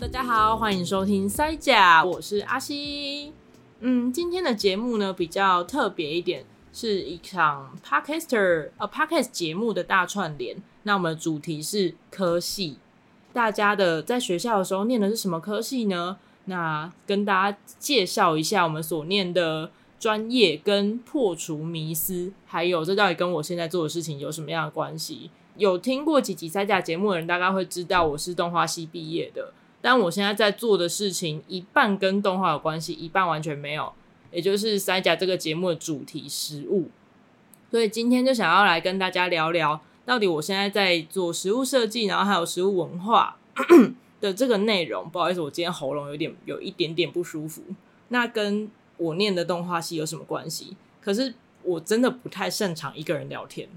大家好，欢迎收听塞甲，我是阿西。嗯，今天的节目呢比较特别一点，是一场 Podcaster 呃 Podcast 节目的大串联。那我们的主题是科系，大家的在学校的时候念的是什么科系呢？那跟大家介绍一下我们所念的专业，跟破除迷思，还有这到底跟我现在做的事情有什么样的关系？有听过几集塞甲节目的人，大概会知道我是动画系毕业的，但我现在在做的事情一半跟动画有关系，一半完全没有，也就是塞甲这个节目的主题食物。所以今天就想要来跟大家聊聊，到底我现在在做食物设计，然后还有食物文化的这个内容。不好意思，我今天喉咙有点有一点点不舒服。那跟我念的动画系有什么关系？可是我真的不太擅长一个人聊天。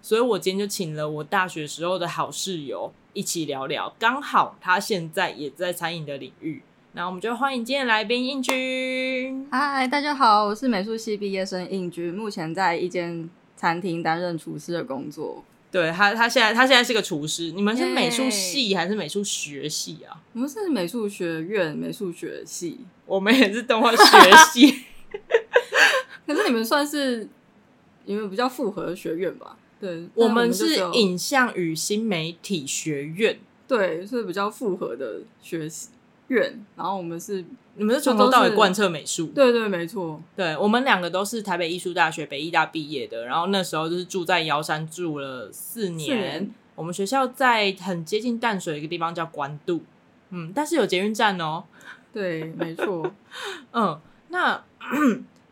所以我今天就请了我大学时候的好室友一起聊聊，刚好他现在也在餐饮的领域，那我们就欢迎今天来宾应君。嗨，大家好，我是美术系毕业生应君，目前在一间餐厅担任厨师的工作。对他，他现在他现在是个厨师。你们是美术系还是美术学系啊？我们是美术学院美术学系，我们也是动画学系。可是你们算是你们比较复合的学院吧？对，我们是影像与新媒体学院，对，是比较复合的学院。然后我们是，你们是从头到尾贯彻美术，对对，没错。对，我们两个都是台北艺术大学北艺大毕业的，然后那时候就是住在瑶山住了四年。四年。我们学校在很接近淡水的一个地方叫关渡，嗯，但是有捷运站哦。对，没错。嗯，那。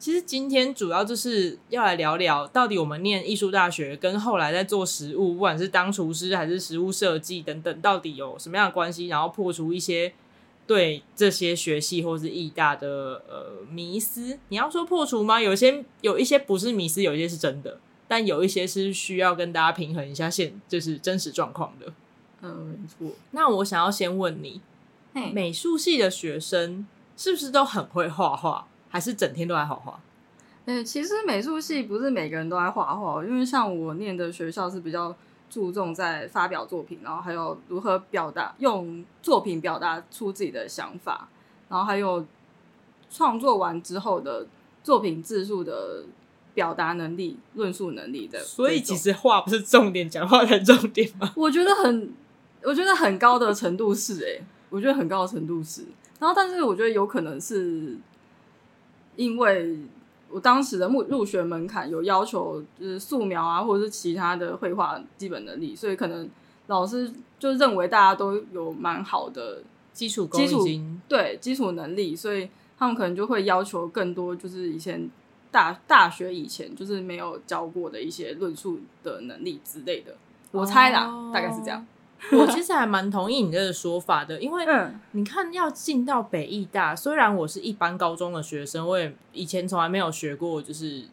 其实今天主要就是要来聊聊，到底我们念艺术大学跟后来在做食物，不管是当厨师还是食物设计等等，到底有什么样的关系？然后破除一些对这些学系或是艺大的呃迷思。你要说破除吗？有些有一些不是迷思，有一些是真的，但有一些是需要跟大家平衡一下现就是真实状况的。嗯，没错。那我想要先问你，美术系的学生是不是都很会画画？还是整天都在画画？嗯，其实美术系不是每个人都爱画画，因为像我念的学校是比较注重在发表作品，然后还有如何表达，用作品表达出自己的想法，然后还有创作完之后的作品字数的表达能力、论述能力的。所以其实画不是重点，讲话才重点吗？我觉得很，我觉得很高的程度是哎、欸，我觉得很高的程度是。然后，但是我觉得有可能是。因为我当时的入入学门槛有要求，就是素描啊，或者是其他的绘画基本能力，所以可能老师就认为大家都有蛮好的基础基础对基础能力，所以他们可能就会要求更多，就是以前大大学以前就是没有教过的一些论述的能力之类的。我猜啦，哦、大概是这样。我其实还蛮同意你这个说法的，因为你看要进到北艺大，虽然我是一般高中的学生，我也以前从来没有学过，就是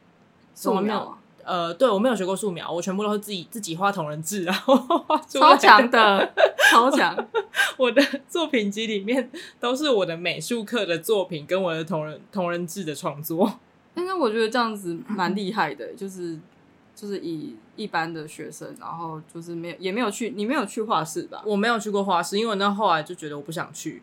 素描。呃，对，我没有学过素描，我全部都是自己自己画同人志，然后画超强的，超强。我的作品集里面都是我的美术课的作品跟我的同人同人志的创作。因为我觉得这样子蛮厉害的，就是。就是以一般的学生，然后就是没有也没有去，你没有去画室吧？我没有去过画室，因为那后来就觉得我不想去，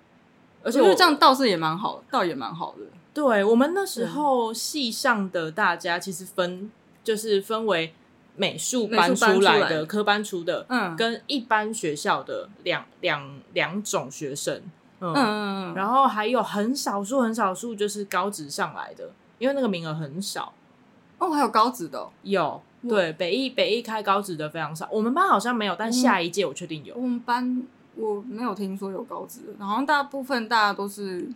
而且我觉得这样倒是也蛮好，倒也蛮好的。对，我们那时候系上的大家其实分就是分为美术班出来的科班出的，嗯，跟一般学校的两两两种学生，嗯嗯嗯，然后还有很少数很少数就是高职上来的，因为那个名额很少。哦，还有高职的哦？有。对，北艺北艺开高职的非常少，我们班好像没有，但下一届我确定有。我们班我没有听说有高职的，好像大部分大家都是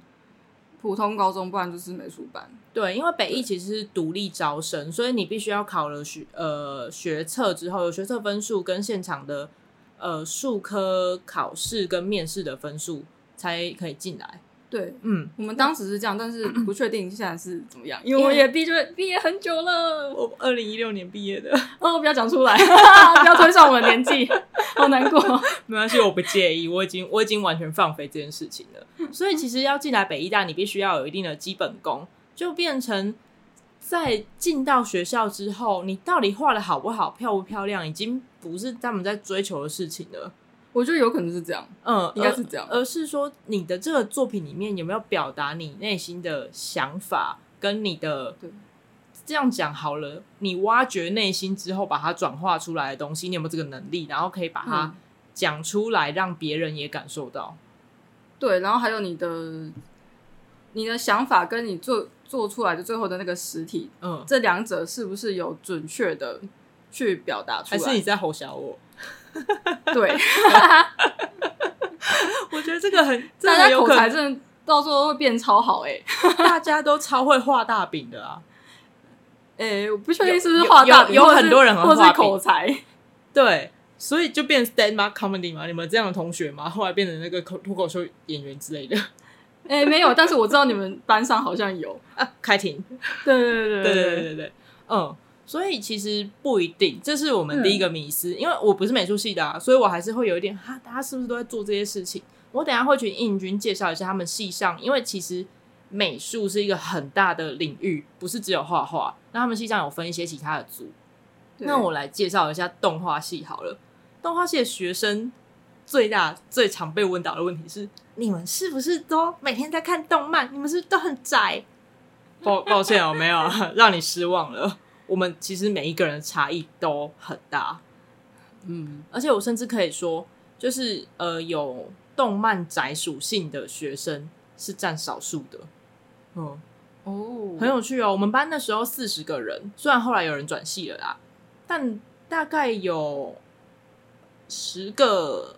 普通高中，不然就是美术班。对，因为北艺其实是独立招生，所以你必须要考了学呃学测之后，有学测分数跟现场的呃数科考试跟面试的分数才可以进来。对，嗯，我们当时是这样，但是 不确定现在是怎么样，因为我也毕业毕业很久了，我二零一六年毕业的，哦，不要讲出来，不要推算我的年纪，好难过。没关系，我不介意，我已经我已经完全放飞这件事情了。所以其实要进来北医大，你必须要有一定的基本功，就变成在进到学校之后，你到底画的好不好、漂不漂亮，已经不是他们在追求的事情了。我觉得有可能是这样，嗯，应该是这样，而，而是说你的这个作品里面有没有表达你内心的想法，跟你的对，这样讲好了，你挖掘内心之后把它转化出来的东西，你有没有这个能力，然后可以把它讲出来，让别人也感受到？对，然后还有你的你的想法跟你做做出来的最后的那个实体，嗯，这两者是不是有准确的去表达出来？还是你在吼小我？对，我觉得这个很，真的口才，真的到时候会变超好哎！大家都超会画大饼的啊！哎，我不确定是不是画大饼，有很多人很会口才。对，所以就变 stand up comedy 嘛？你们这样的同学吗？后来变成那个口脱口秀演员之类的？哎，没有，但是我知道你们班上好像有。开庭，对对对对对对对，嗯。所以其实不一定，这是我们第一个迷思。嗯、因为我不是美术系的、啊，所以我还是会有一点哈，大家是不是都在做这些事情？我等一下会去应军介绍一下他们系上，因为其实美术是一个很大的领域，不是只有画画。那他们系上有分一些其他的组。那我来介绍一下动画系好了。动画系的学生最大最常被问到的问题是：你们是不是都每天在看动漫？你们是不是都很宅？抱抱歉哦，没有让你失望了。我们其实每一个人的差异都很大，嗯，而且我甚至可以说，就是呃，有动漫宅属性的学生是占少数的，嗯，哦，很有趣哦。我们班那时候四十个人，虽然后来有人转系了啦，但大概有十个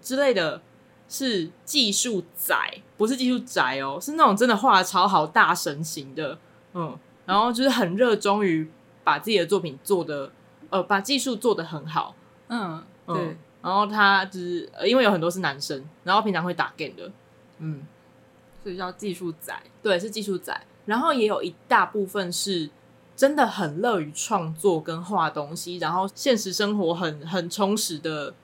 之类的是技术宅，不是技术宅哦，是那种真的画得超好大神型的，嗯，然后就是很热衷于。把自己的作品做的，呃，把技术做得很好，嗯，对。嗯、然后他就是，呃，因为有很多是男生，然后平常会打 game 的，嗯，所以叫技术仔，对，是技术仔。然后也有一大部分是真的很乐于创作跟画东西，然后现实生活很很充实的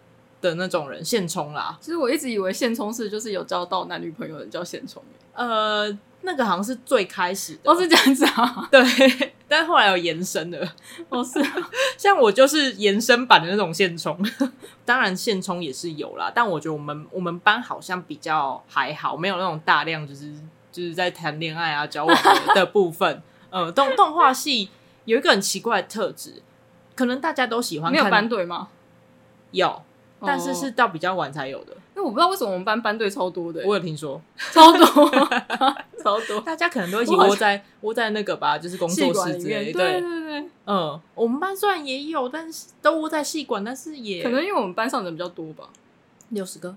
的那种人，现充啦。其实我一直以为现充是就是有交到男女朋友的叫现充，呃。那个好像是最开始的，都、哦、是这样子啊。对，但后来有延伸的，哦是，像我就是延伸版的那种现充，当然现充也是有啦，但我觉得我们我们班好像比较还好，没有那种大量就是就是在谈恋爱啊交往的，的部分。呃，动动画系有一个很奇怪的特质，可能大家都喜欢看，没有班队吗？有。但是是到比较晚才有的，因为我不知道为什么我们班班队超多的。我有听说 超多，超多，大家可能都一起窝在窝在那个吧，就是工作室之类。对对对，嗯，我们班虽然也有，但是都窝在戏馆，但是也可能因为我们班上人比较多吧，六十个，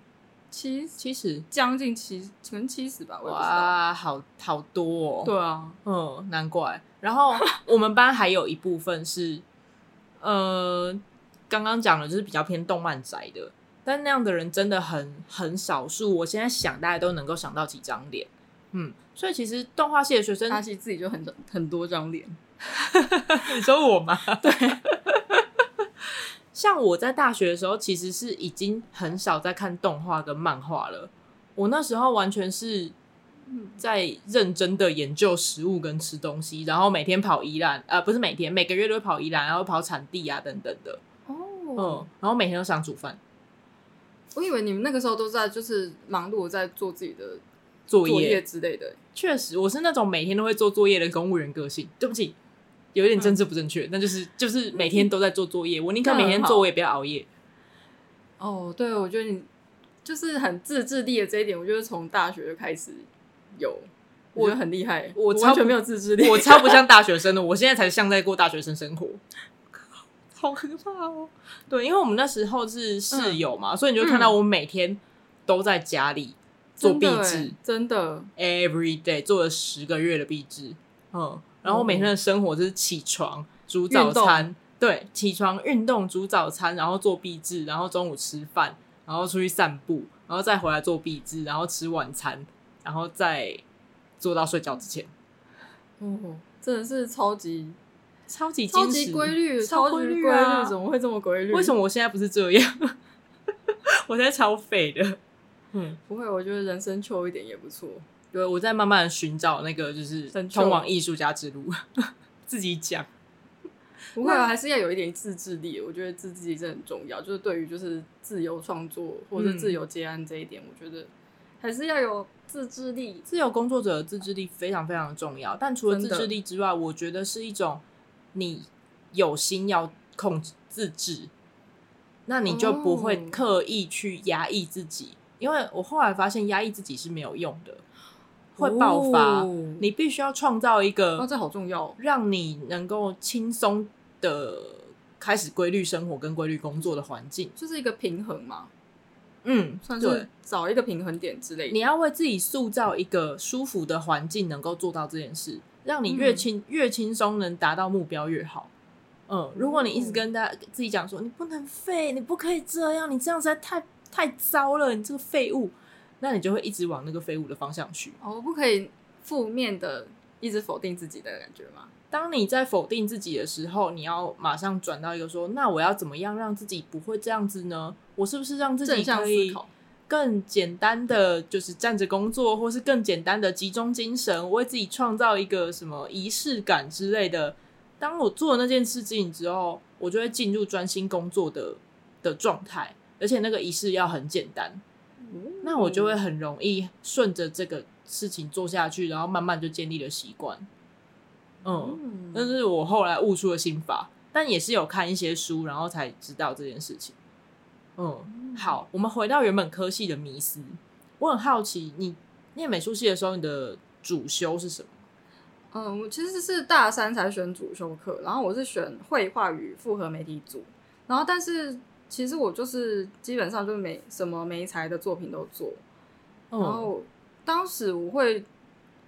七七十，将近七，可能七十吧。哇，好好多哦。对啊，嗯，难怪。然后 我们班还有一部分是，呃。刚刚讲的就是比较偏动漫宅的，但那样的人真的很很少数。我现在想，大家都能够想到几张脸，嗯，所以其实动画系的学生，他其实自己就很很多张脸。你说我吗？对，像我在大学的时候，其实是已经很少在看动画跟漫画了。我那时候完全是在认真的研究食物跟吃东西，然后每天跑宜兰，呃，不是每天，每个月都会跑宜兰，然后跑产地啊等等的。嗯，然后每天都想煮饭。我以为你们那个时候都在就是忙碌在做自己的作业之类的。确实，我是那种每天都会做作业的公务员个性。对不起，有一点政治不正确，但就是就是每天都在做作业。我宁可每天做，我也不要熬夜。哦，对，我觉得你就是很自制力的这一点，我觉得从大学就开始有，我觉得很厉害。我完全没有自制力，我超不像大学生的，我现在才像在过大学生生活。好可怕哦！对，因为我们那时候是室友嘛，嗯、所以你就看到我每天都在家里做壁纸，真的，every day 做了十个月的壁纸。嗯，然后每天的生活就是起床煮早餐，对，起床运动煮早餐，然后做壁纸，然后中午吃饭，然后出去散步，然后再回来做壁纸，然后吃晚餐，然后再做到睡觉之前。哦，真的是超级。超级超级规律，超规律啊！怎么会这么规律？为什么我现在不是这样？我现在超废的。嗯，不会，我觉得人生秋一点也不错。对，我在慢慢寻找那个就是通往艺术家之路。自己讲，不会啊，还是要有一点自制力。我觉得自制力真的很重要，就是对于就是自由创作或者是自由接案这一点，嗯、我觉得还是要有自制力。自由工作者的自制力非常非常重要。但除了自制力之外，我觉得是一种你有心要控制自制，那你就不会刻意去压抑自己。哦、因为我后来发现压抑自己是没有用的。会爆发，哦、你必须要创造一个，哦，这好重要，让你能够轻松的开始规律生活跟规律工作的环境，就是一个平衡嘛。嗯，算是找一个平衡点之类的。你要为自己塑造一个舒服的环境，能够做到这件事，让你越轻、嗯、越轻松，能达到目标越好。嗯，如果你一直跟大家自己讲说，你不能废，你不可以这样，你这样实在太太糟了，你这个废物。那你就会一直往那个废物的方向去。哦，不可以负面的一直否定自己的感觉吗？当你在否定自己的时候，你要马上转到一个说：那我要怎么样让自己不会这样子呢？我是不是让自己可以更简单的就是站着工作，或是更简单的集中精神，为自己创造一个什么仪式感之类的。当我做了那件事情之后，我就会进入专心工作的的状态，而且那个仪式要很简单。那我就会很容易顺着这个事情做下去，然后慢慢就建立了习惯。嗯，但是我后来悟出了心法，但也是有看一些书，然后才知道这件事情。嗯，好，我们回到原本科系的迷思。我很好奇，你念美术系的时候，你的主修是什么？嗯，我其实是大三才选主修课，然后我是选绘画与复合媒体组，然后但是。其实我就是基本上就是每什么媒材的作品都做，然后当时我会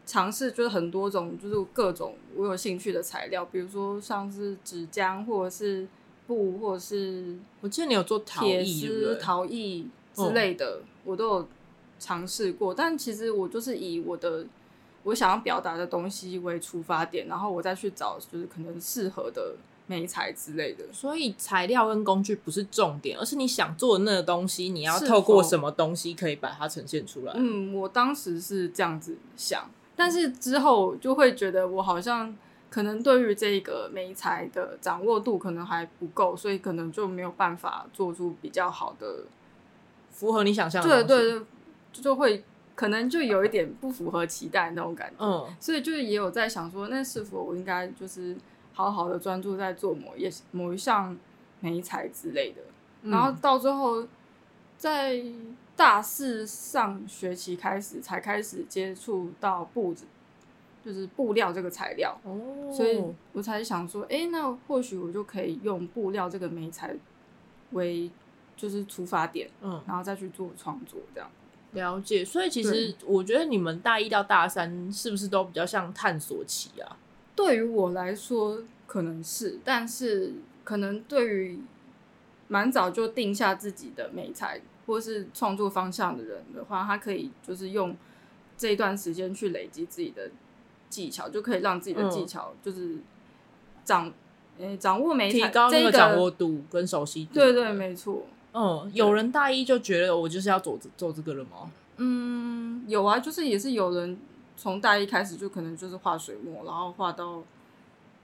尝试就是很多种就是各种我有兴趣的材料，比如说像是纸浆或者是布，或者是我记得你有做铁丝、陶艺之类的，我都有尝试过。但其实我就是以我的我想要表达的东西为出发点，然后我再去找就是可能适合的。美材之类的，所以材料跟工具不是重点，而是你想做的那个东西，你要透过什么东西可以把它呈现出来。嗯，我当时是这样子想，但是之后就会觉得我好像可能对于这个美材的掌握度可能还不够，所以可能就没有办法做出比较好的符合你想象的。对对对，就会可能就有一点不符合期待那种感觉。嗯，所以就是也有在想说，那是否我应该就是。好好的专注在做某一某一项美材之类的，嗯、然后到最后在大四上学期开始才开始接触到布子，就是布料这个材料，哦、所以我才想说，哎，那或许我就可以用布料这个媒材为就是出发点，嗯，然后再去做创作这样。了解，所以其实我觉得你们大一到大三是不是都比较像探索期啊？对于我来说可能是，但是可能对于蛮早就定下自己的美材或是创作方向的人的话，他可以就是用这一段时间去累积自己的技巧，就可以让自己的技巧就是掌诶、嗯欸、掌握媒材，提高那个掌握度跟熟悉度。对对，没错。嗯，有人大一就觉得我就是要做做这个了吗？嗯，有啊，就是也是有人。从大一开始就可能就是画水墨，然后画到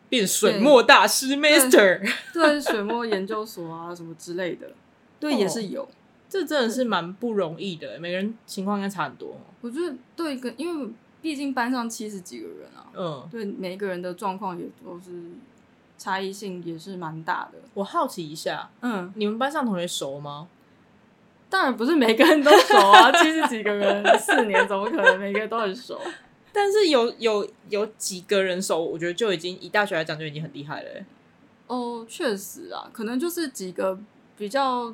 变水墨大师 Master，对，水墨研究所啊什么之类的，对，也是有。这真的是蛮不容易的，每个人情况应该差很多。我觉得对，跟因为毕竟班上七十几个人啊，嗯，对，每一个人的状况也都是差异性也是蛮大的。我好奇一下，嗯，你们班上同学熟吗？当然不是每个人都熟啊，七十几个人四年，怎么可能每个人都很熟？但是有有有几个人熟，我觉得就已经以大学来讲就已经很厉害了。哦，确实啊，可能就是几个比较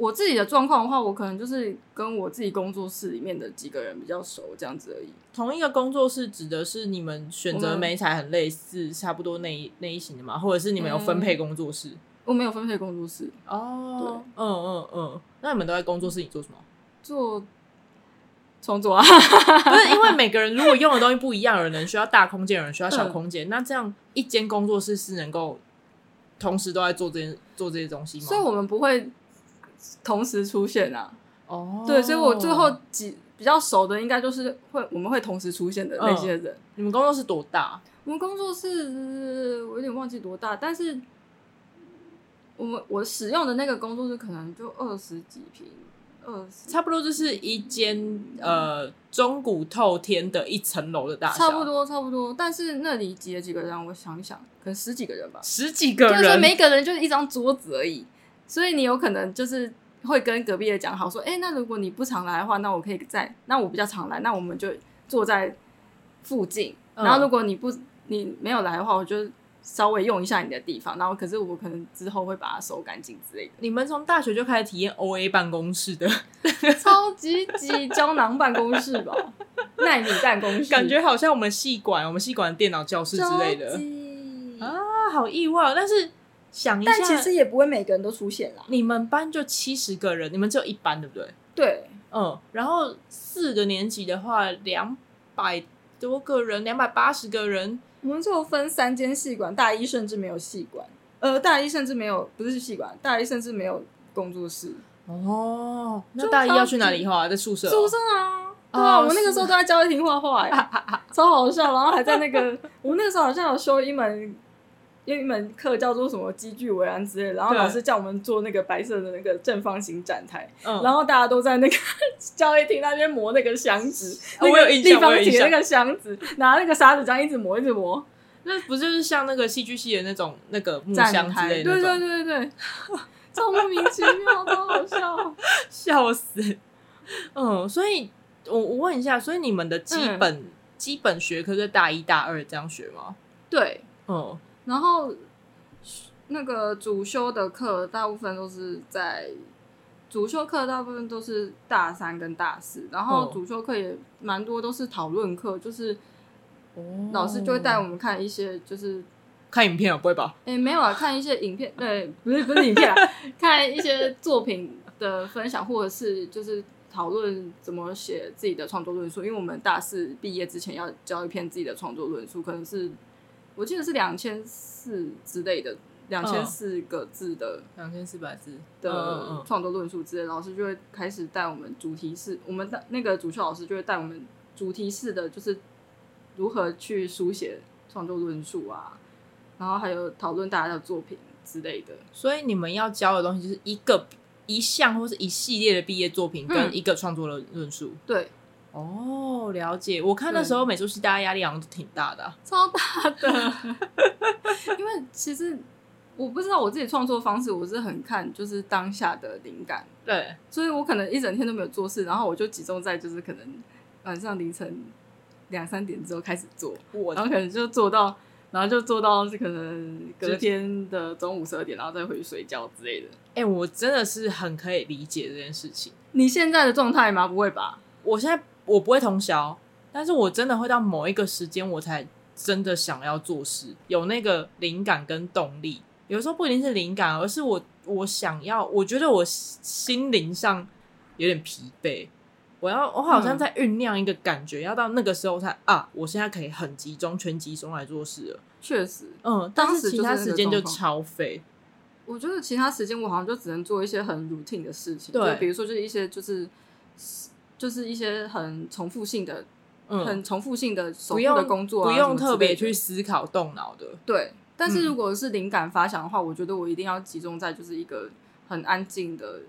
我自己的状况的话，我可能就是跟我自己工作室里面的几个人比较熟，这样子而已。同一个工作室指的是你们选择媒材很类似，差不多那一那一型的吗？或者是你们有分配工作室？嗯我没有分配工作室哦，对，嗯嗯嗯，那你们都在工作室里做什么？做重组啊，不是因为每个人如果用的东西不一样，有人需要大空间，有人需要小空间，嗯、那这样一间工作室是能够同时都在做这些做这些东西吗？所以我们不会同时出现啊。哦，对，所以我最后几比较熟的，应该就是会我们会同时出现的那些人。嗯、你们工作室多大？我们工作室我有点忘记多大，但是我们我使用的那个工作室可能就二十几平，二十，差不多就是一间呃中古透天的一层楼的大小，差不多差不多。但是那里挤了几个人，我想一想，可能十几个人吧，十几个人，就是每个人就是一张桌子而已。所以你有可能就是会跟隔壁的讲好说，哎、欸，那如果你不常来的话，那我可以在，那我比较常来，那我们就坐在附近。嗯、然后如果你不你没有来的话，我就。稍微用一下你的地方，然后可是我可能之后会把它收干净之类的。你们从大学就开始体验 OA 办公室的 超级级胶囊办公室吧？奈米办公室，感觉好像我们系管，我们系管电脑教室之类的啊，好意外。但是想一下，但其实也不会每个人都出现啦。你们班就七十个人，你们只有一班对不对？对，嗯。然后四个年级的话，两百多个人，两百八十个人。我们就分三间系馆，大一甚至没有系馆，呃，大一甚至没有，不是系馆，大一甚至没有工作室。哦，那大一要去哪里画？在宿舍？宿舍啊，对啊，我们那个时候都在教育厅画画，哎，超好笑。然后还在那个，我们那个时候好像有修一门。因为一门课叫做什么积聚围栏之类，然后老师叫我们做那个白色的那个正方形展台，嗯、然后大家都在那个 教育厅那边磨那个箱子，哦、那个立方体那个箱子，拿那个沙子这样一直磨一直磨，那不就是像那个戏剧系的那种那个木箱之类的？对对对对对，超莫名其妙，超好笑，笑死。嗯，所以我我问一下，所以你们的基本、嗯、基本学科是大一大二这样学吗？对，嗯。然后那个主修的课大部分都是在主修课大部分都是大三跟大四，然后主修课也蛮多都是讨论课，就是老师就会带我们看一些就是看影片啊，不会吧？哎，没有啊，看一些影片，对，不是不是影片啊，看一些作品的分享，或者是就是讨论怎么写自己的创作论述，因为我们大四毕业之前要交一篇自己的创作论述，可能是。我记得是两千四之类的，两千四个字的，两千四百字的创作论述之类，老师就会开始带我们主题式，我们的那个主修老师就会带我们主题式的，就是如何去书写创作论述啊，然后还有讨论大家的作品之类的。所以你们要教的东西就是一个一项或是一系列的毕业作品跟一个创作的论述。对。哦，了解。我看的时候美术系大家压力好像都挺大的，啊，超大的。因为其实我不知道我自己创作方式，我是很看就是当下的灵感。对，所以我可能一整天都没有做事，然后我就集中在就是可能晚上凌晨两三点之后开始做，我然后可能就做到，然后就做到是可能隔天的中午十二点，然后再回去睡觉之类的。哎，欸，我真的是很可以理解这件事情。你现在的状态吗？不会吧？我现在。我不会通宵，但是我真的会到某一个时间，我才真的想要做事，有那个灵感跟动力。有时候不一定是灵感，而是我我想要，我觉得我心灵上有点疲惫，我要我好像在酝酿一个感觉，嗯、要到那个时候才啊，我现在可以很集中、全集中来做事了。确实，嗯，但是其他时间就超费。我觉得其他时间我好像就只能做一些很 routine 的事情，对，比如说就是一些就是。就是一些很重复性的、嗯、很重复性的手部的工作、啊，不用特别去思考、动脑的。对，但是如果是灵感发想的话，嗯、我觉得我一定要集中在就是一个很安静的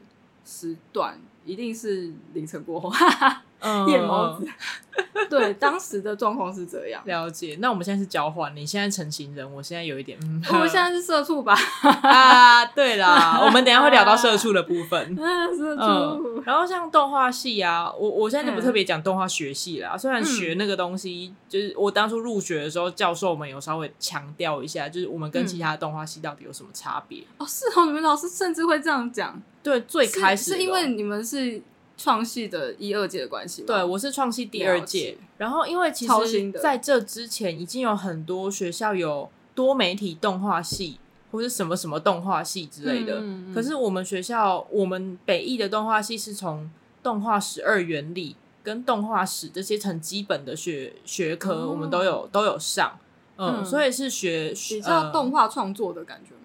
时段，一定是凌晨过后。嗯，夜猫子，对，当时的状况是这样。了解，那我们现在是交换，你现在成型人，我现在有一点，嗯，我们现在是社畜吧？啊，对啦，我们等一下会聊到社畜的部分。嗯，社畜。嗯，然后像动画系啊，我我现在就不特别讲动画学系啦，嗯，虽然学那个东西，就是我当初入学的时候，教授们有稍微强调一下，就是我们跟其他动画系到底有什么差别。哦，是哦，你们老师甚至会这样讲。对，最开始是，是因为你们是。创系的一二届的关系，对，我是创系第二届。然后，因为其实在这之前，已经有很多学校有多媒体动画系，或是什么什么动画系之类的。嗯嗯、可是我们学校，我们北艺的动画系是从动画十二原理跟动画史这些很基本的学学科，哦、我们都有都有上。嗯，嗯所以是学比较动画创作的感觉吗？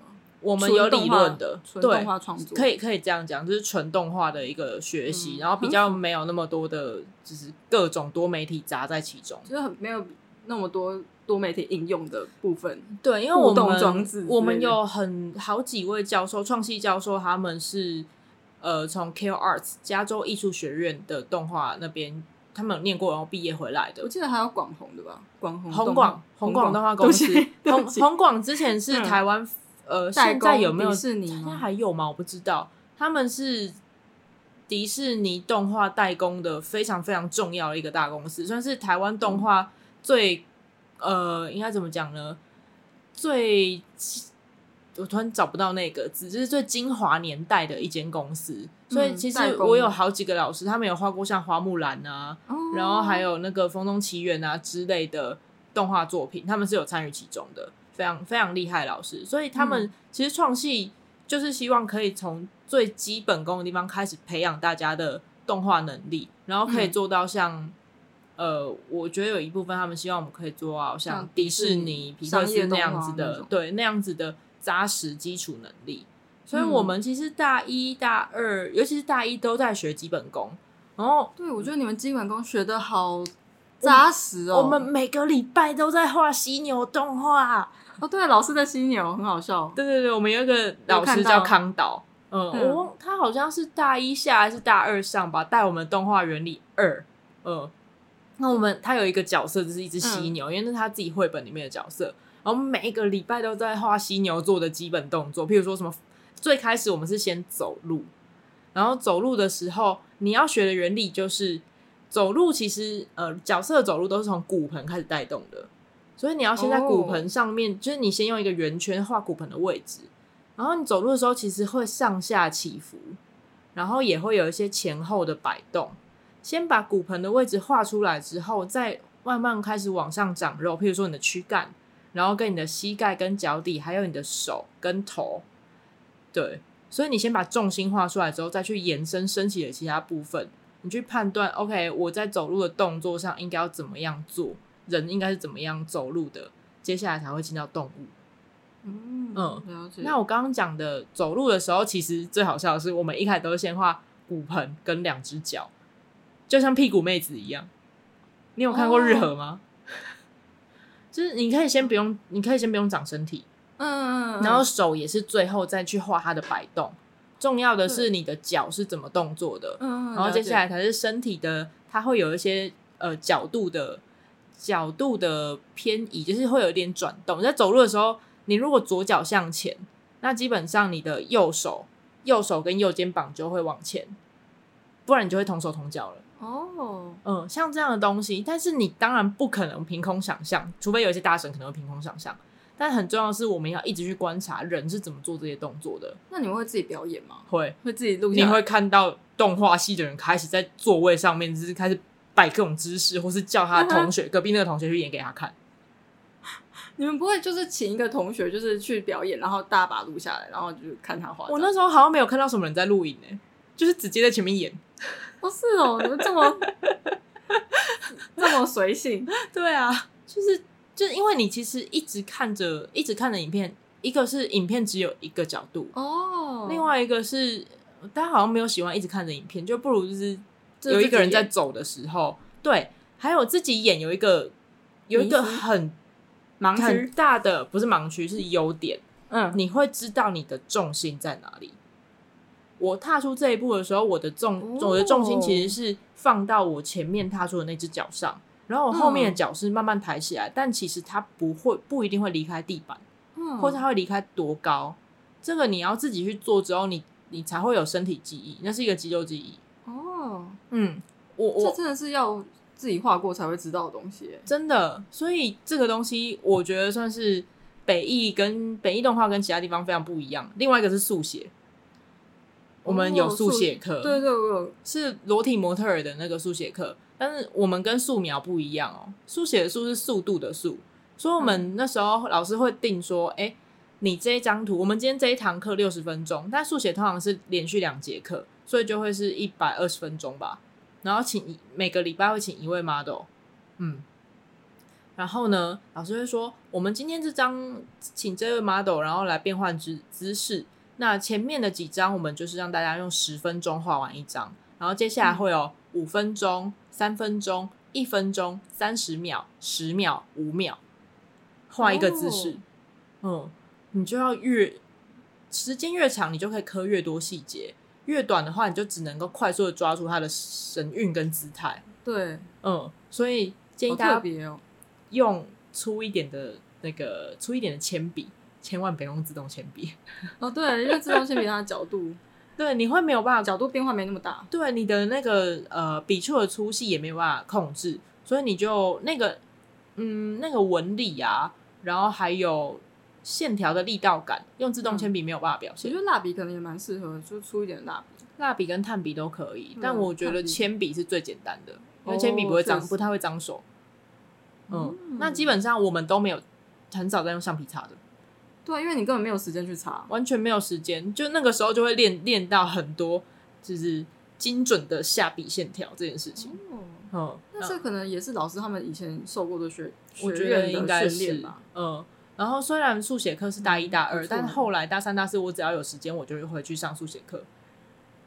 我们有理论的，纯动画创作，可以可以这样讲，就是纯动画的一个学习，嗯、然后比较没有那么多的，就是各种多媒体杂在其中，就是很没有那么多多媒体应用的部分。对，因为我们我们有很好几位教授，创系教授，他们是呃从 K Arts 加州艺术学院的动画那边。他们有念过，然后毕业回来的。我记得还有广弘的吧？广弘、红广、红广动画公司。红红广之前是台湾，嗯、呃，现在有没有？迪士尼？现在还有吗？我不知道。他们是迪士尼动画代工的非常非常重要的一个大公司，算是台湾动画最、嗯、呃，应该怎么讲呢？最。我突然找不到那个字，就是最精华年代的一间公司，所以其实我有好几个老师，他们有画过像花木兰啊，哦、然后还有那个风中奇缘啊之类的动画作品，他们是有参与其中的，非常非常厉害的老师。所以他们其实创系就是希望可以从最基本功的地方开始培养大家的动画能力，然后可以做到像、嗯、呃，我觉得有一部分他们希望我们可以做到像迪士尼、皮克斯那样子的，对那样子的。扎实基础能力，所以我们其实大一、大二，尤其是大一都在学基本功。然后，对，我觉得你们基本功学的好扎实哦。我们每个礼拜都在画犀牛动画。哦，对，老师的犀牛很好笑。对对对，我们有一个老师叫康导，嗯，我他好像是大一下还是大二上吧，带我们动画原理二。嗯，那我们他有一个角色就是一只犀牛，因为那是他自己绘本里面的角色。然后每一个礼拜都在画犀牛做的基本动作，譬如说什么，最开始我们是先走路，然后走路的时候你要学的原理就是走路，其实呃角色走路都是从骨盆开始带动的，所以你要先在骨盆上面，oh. 就是你先用一个圆圈画骨盆的位置，然后你走路的时候其实会上下起伏，然后也会有一些前后的摆动，先把骨盆的位置画出来之后，再慢慢开始往上长肉，譬如说你的躯干。然后跟你的膝盖、跟脚底，还有你的手跟头，对，所以你先把重心画出来之后，再去延伸身体的其他部分，你去判断，OK，我在走路的动作上应该要怎么样做，人应该是怎么样走路的，接下来才会进到动物。嗯，了解。那我刚刚讲的走路的时候，其实最好笑的是，我们一开始都是先画骨盆跟两只脚，就像屁股妹子一样。你有看过日和吗？哦 就是你可以先不用，你可以先不用长身体，嗯，然后手也是最后再去画它的摆动。重要的是你的脚是怎么动作的，嗯，然后接下来才是身体的，它会有一些呃角度的角度的偏移，就是会有一点转动。在走路的时候，你如果左脚向前，那基本上你的右手、右手跟右肩膀就会往前，不然你就会同手同脚了。哦，嗯，像这样的东西，但是你当然不可能凭空想象，除非有一些大神可能会凭空想象。但很重要的是，我们要一直去观察人是怎么做这些动作的。那你们会自己表演吗？会，会自己录。你会看到动画系的人开始在座位上面，就是开始摆各种姿势，或是叫他同学、隔壁那个同学去演给他看。你们不会就是请一个同学，就是去表演，然后大把录下来，然后就看他画。我那时候好像没有看到什么人在录影呢，就是直接在前面演。不、哦、是哦，怎么这么 这么随性？对啊，就是就是因为你其实一直看着，一直看着影片，一个是影片只有一个角度哦，另外一个是大家好像没有喜欢一直看着影片，就不如就是有一个人在走的时候，对，还有自己演有一个有一个很盲区很大的不是盲区是优点，嗯，你会知道你的重心在哪里。我踏出这一步的时候，我的重我的重心其实是放到我前面踏出的那只脚上，然后我后面的脚是慢慢抬起来，但其实它不会不一定会离开地板，嗯。或者它会离开多高，这个你要自己去做之后，你你才会有身体记忆，那是一个肌肉记忆。哦，嗯，我我这真的是要自己画过才会知道的东西，真的。所以这个东西我觉得算是北艺跟北艺动画跟其他地方非常不一样。另外一个是速写。我们有速写课，对对，我有是裸体模特儿的那个速写课，但是我们跟素描不一样哦。速写的速是速度的速，所以我们那时候老师会定说，哎、嗯，你这一张图，我们今天这一堂课六十分钟，但速写通常是连续两节课，所以就会是一百二十分钟吧。然后请每个礼拜会请一位 model，嗯，然后呢，老师会说，我们今天这张请这位 model，然后来变换姿姿势。那前面的几张，我们就是让大家用十分钟画完一张，然后接下来会有五分钟、三分钟、一分钟、三十秒、十秒、五秒，画一个姿势。哦、嗯，你就要越时间越长，你就可以刻越多细节；越短的话，你就只能够快速的抓住它的神韵跟姿态。对，嗯，所以建议大家用粗一点的那个粗一点的铅笔。千万别用自动铅笔 哦，对，因为自动铅笔它的角度，对，你会没有办法，角度变化没那么大，对，你的那个呃笔触的粗细也没有办法控制，所以你就那个嗯那个纹理啊，然后还有线条的力道感，用自动铅笔没有办法表现。我觉得蜡笔可能也蛮适合，就粗一点的蜡笔，蜡笔跟炭笔都可以，嗯、但我觉得铅笔是最简单的，因为铅笔不会脏，不太会脏手。嗯，嗯，那基本上我们都没有很少在用橡皮擦的。对，因为你根本没有时间去擦，完全没有时间，就那个时候就会练练到很多，就是精准的下笔线条这件事情。哦，嗯，那这可能也是老师他们以前受过的学，我觉得应该是吧。嗯，然后虽然速写课是大一大二，嗯，但后来大三大四我只要有时间，我就会回去上速写课。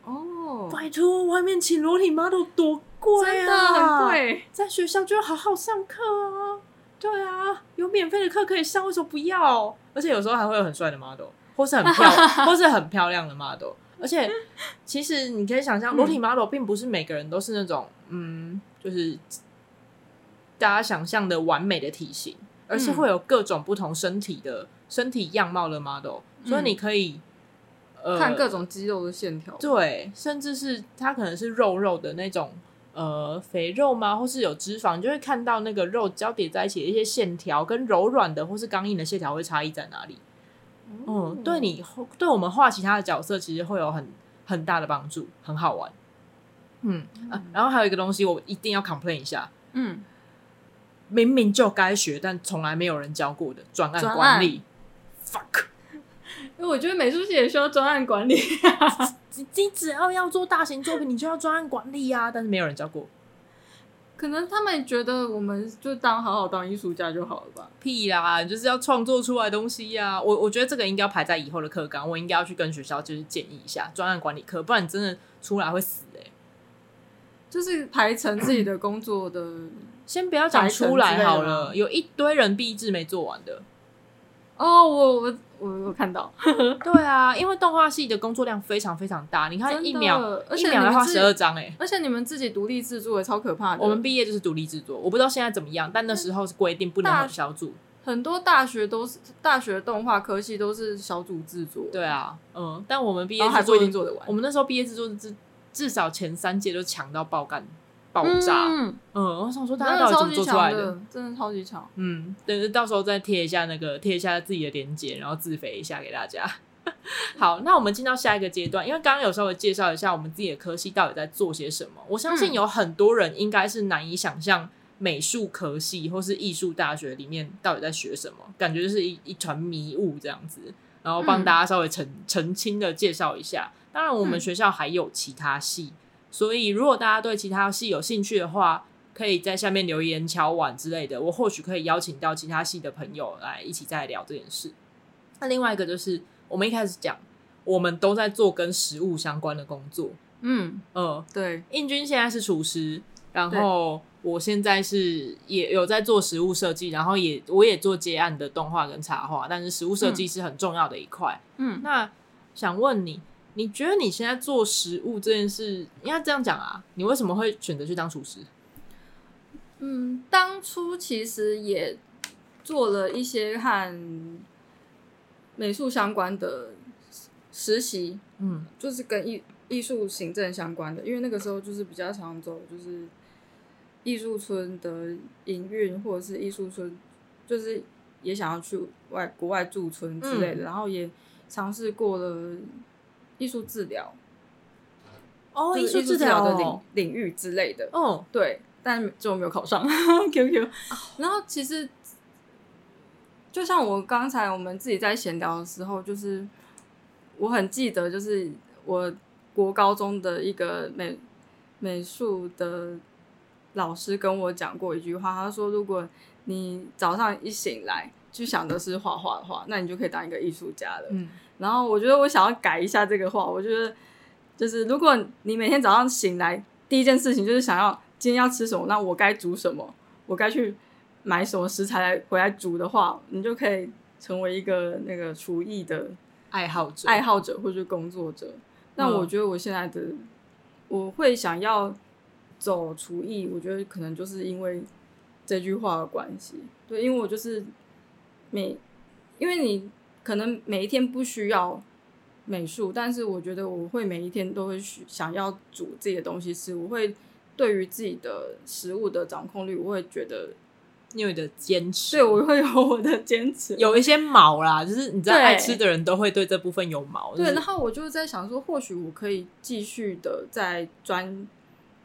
哦，拜托，外面请裸体 model 多贵啊，贵，在学校就要好好上课啊。对啊，有免费的课可以上，为什么不要？而且有时候还会有很帅的 model，或是很漂，或是很漂亮的 model。而且其实你可以想象，裸体 model 并不是每个人都是那种嗯，就是大家想象的完美的体型，而是会有各种不同身体的身体样貌的 model。所以你可以、看各种肌肉的线条，对，甚至是它可能是肉肉的那种。呃，肥肉吗？或是有脂肪，你就会看到那个肉交叠在一起的一些线条，跟柔软的或是刚硬的线条会差异在哪里？嗯，嗯，对你对我们画其他的角色，其实会有很很大的帮助，很好玩。嗯，嗯啊，然后还有一个东西，我一定要 complain 一下。嗯，明明就该学，但从来没有人教过的专案管理。fuck，因为我觉得美术系也需要专案管理。你只要要做大型作品，你就要专案管理呀、啊。但是没有人教过，可能他们觉得我们就当好好当艺术家就好了吧？屁啦，就是要创作出来东西呀、啊。我我觉得这个应该要排在以后的课纲，我应该要去跟学校就是建议一下专案管理课，不然你真的出来会死哎、欸。就是排成自己的工作的，先不要讲出来好了，有一堆人毕制没做完的。哦，我我。我我看到，对啊，因为动画系的工作量非常非常大，你看一秒，而且一秒要画十二张哎，而且你们自己独立制作也超可怕的。我们毕业就是独立制作，我不知道现在怎么样，但那时候是规定不能有小组。很多大学都是大学动画科系都是小组制作。对啊，嗯，但我们毕业制作还不一定做得完。我们那时候毕业制作至至少前三届都强到爆干。爆炸，嗯，嗯，我想说大家到底怎么做出来的？真的超级强，嗯，等到时候再贴一下那个贴一下自己的连接，然后自肥一下给大家。好，那我们进到下一个阶段，因为刚刚有稍微介绍一下我们自己的科系到底在做些什么。我相信有很多人应该是难以想象美术科系或是艺术大学里面到底在学什么，感觉就是一一团迷雾这样子。然后帮大家稍微澄澄清的介绍一下。当然，我们学校还有其他系。所以，如果大家对其他系有兴趣的话，可以在下面留言、敲碗之类的，我或许可以邀请到其他系的朋友来一起再聊这件事。那另外一个就是，我们一开始讲，我们都在做跟食物相关的工作。嗯呃，对，应军现在是厨师，然后我现在是也有在做食物设计，然后也我也做接案的动画跟插画，但是食物设计是很重要的一块。嗯，那想问你。你觉得你现在做食物这件事，应该这样讲啊？你为什么会选择去当厨师？嗯，当初其实也做了一些和美术相关的实习，嗯，就是跟艺艺术行政相关的，因为那个时候就是比较常走，就是艺术村的营运，或者是艺术村，就是也想要去外国外驻村之类的，嗯、然后也尝试过了。艺术治疗，哦，艺术治疗的领领域之类的，哦，对，但就没有考上。Q Q，然后其实就像我刚才我们自己在闲聊的时候，就是我很记得，就是我国高中的一个美美术的老师跟我讲过一句话，他说：“如果你早上一醒来就想的是画画的话，那你就可以当一个艺术家了。嗯，然后我觉得我想要改一下这个话，我觉得就是如果你每天早上醒来第一件事情就是想要今天要吃什么，那我该煮什么，我该去买什么食材来回来煮的话，你就可以成为一个那个厨艺的爱好者、爱好者或者工作者。那我觉得我现在的、嗯、我会想要走厨艺，我觉得可能就是因为这句话的关系。对，因为我就是每，因为你可能每一天不需要美术，但是我觉得我会每一天都会想要煮自己的东西吃。我会对于自己的食物的掌控力，我会觉得。你有你的坚持，对，我会有 我的坚持，有一些毛啦，就是你知道，爱吃的人都会对这部分有毛。对，然后我就在想说，或许我可以继续的在专，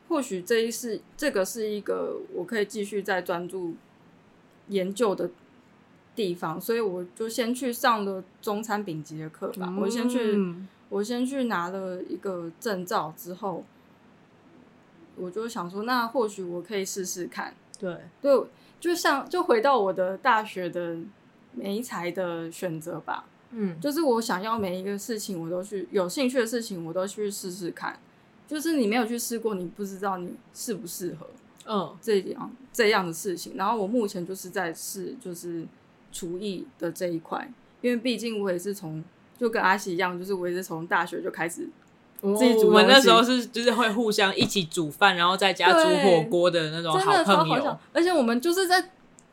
或许这一是这个是一个我可以继续在专注研究的地方，所以我就先去上了中餐丙级的课吧。嗯、我先去，我先去拿了一个证照之后，我就想说，那或许我可以试试看。对，对。就像就回到我的大学的媒材的选择吧，嗯，就是我想要每一个事情我都去有兴趣的事情我都去试试看，就是你没有去试过，你不知道你适不适合，嗯，这样这样的事情。然后我目前就是在试，就是厨艺的这一块，因为毕竟我也是从就跟阿喜一样，就是我也是从大学就开始。自己煮，我们那时候是就是会互相一起煮饭，然后在家煮火锅的那种好朋友。而且我们就是在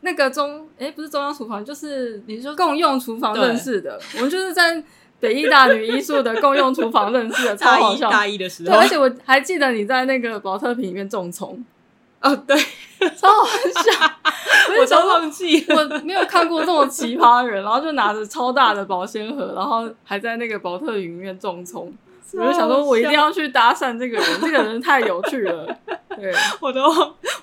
那个中，哎、欸，不是中央厨房，就是你说共用厨房认识的。我们就是在北艺大女艺术的共用厨房认识的，超好笑。大一的时候，而且我还记得你在那个保特瓶里面种葱。哦，对，超好笑。我超忘记我没有看过这么奇葩的人，然后就拿着超大的保鲜盒，然后还在那个宝特瓶里面种葱。我就想说，我一定要去搭讪这个人，这个人太有趣了。对，我都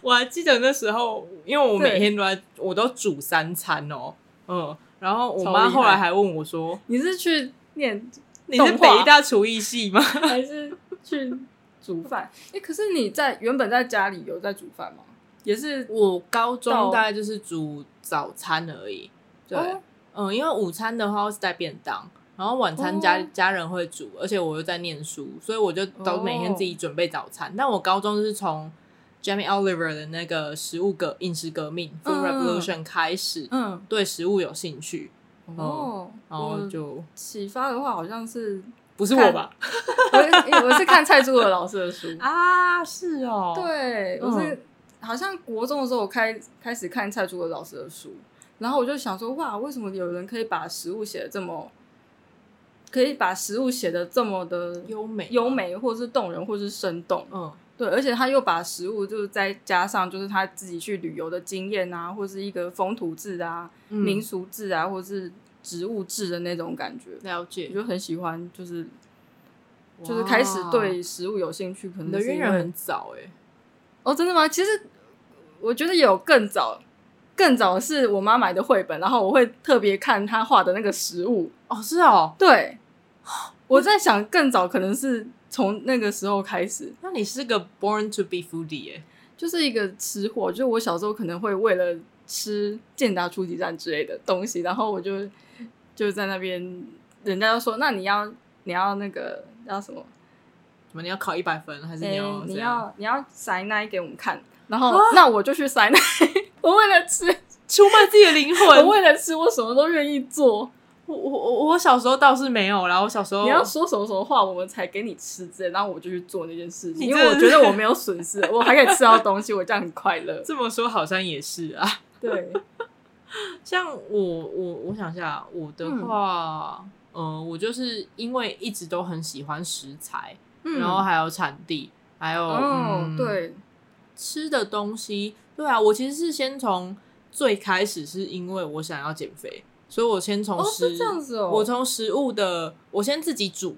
我还记得那时候，因为我每天都在，我都煮三餐哦，嗯，然后我妈后来还问我说：“你是去念？你是北大厨艺系吗？还是去煮饭？”哎、欸，可是你在原本在家里有在煮饭吗？也是，我高中大概就是煮早餐而已。对，哦、嗯，因为午餐的话是带便当。然后晚餐家、oh. 家人会煮，而且我又在念书，所以我就都每天自己准备早餐。Oh. 但我高中是从 Jamie Oliver 的那个食物革饮食革命 Food Revolution 开始，嗯，对食物有兴趣。哦、嗯，然后就启发的话，好像是不是我吧？我我是看蔡朱尔老师的书啊，是哦，对，我是、嗯、好像国中的时候我开开始看蔡朱尔老师的书，然后我就想说，哇，为什么有人可以把食物写的这么？可以把食物写的这么的优美、优美，或是动人，或是生动。嗯，对，而且他又把食物，就是再加上就是他自己去旅游的经验啊，或是一个风土志啊、嗯、民俗志啊，或是植物质的那种感觉。了解，我就很喜欢，就是就是开始对食物有兴趣。可能的渊源很早哎、欸。哦，真的吗？其实我觉得有更早，更早是我妈买的绘本，然后我会特别看她画的那个食物。哦，是哦，对。我在想，更早可能是从那个时候开始。那你是个 born to be foodie 耶，就是一个吃货。就我小时候可能会为了吃健达初级站之类的东西，然后我就就在那边，人家就说：“那你要你要那个要什么？什么？你要考一百分，还是你要、欸、你要你要塞奶给我们看？然后、啊、那我就去塞奶。我为了吃，出卖自己的灵魂。我为了吃，我什么都愿意做。”我我我小时候倒是没有，然后我小时候你要说什么什么话，我们才给你吃之类，然后我就去做那件事情，因为我觉得我没有损失，我还可以吃到东西，我这样很快乐。这么说好像也是啊，对。像我我我想一下，我的话，嗯、呃，我就是因为一直都很喜欢食材，嗯、然后还有产地，还有、哦、嗯，对，吃的东西，对啊，我其实是先从最开始是因为我想要减肥。所以我先从食，哦，是这样子哦，我从食物的，我先自己煮，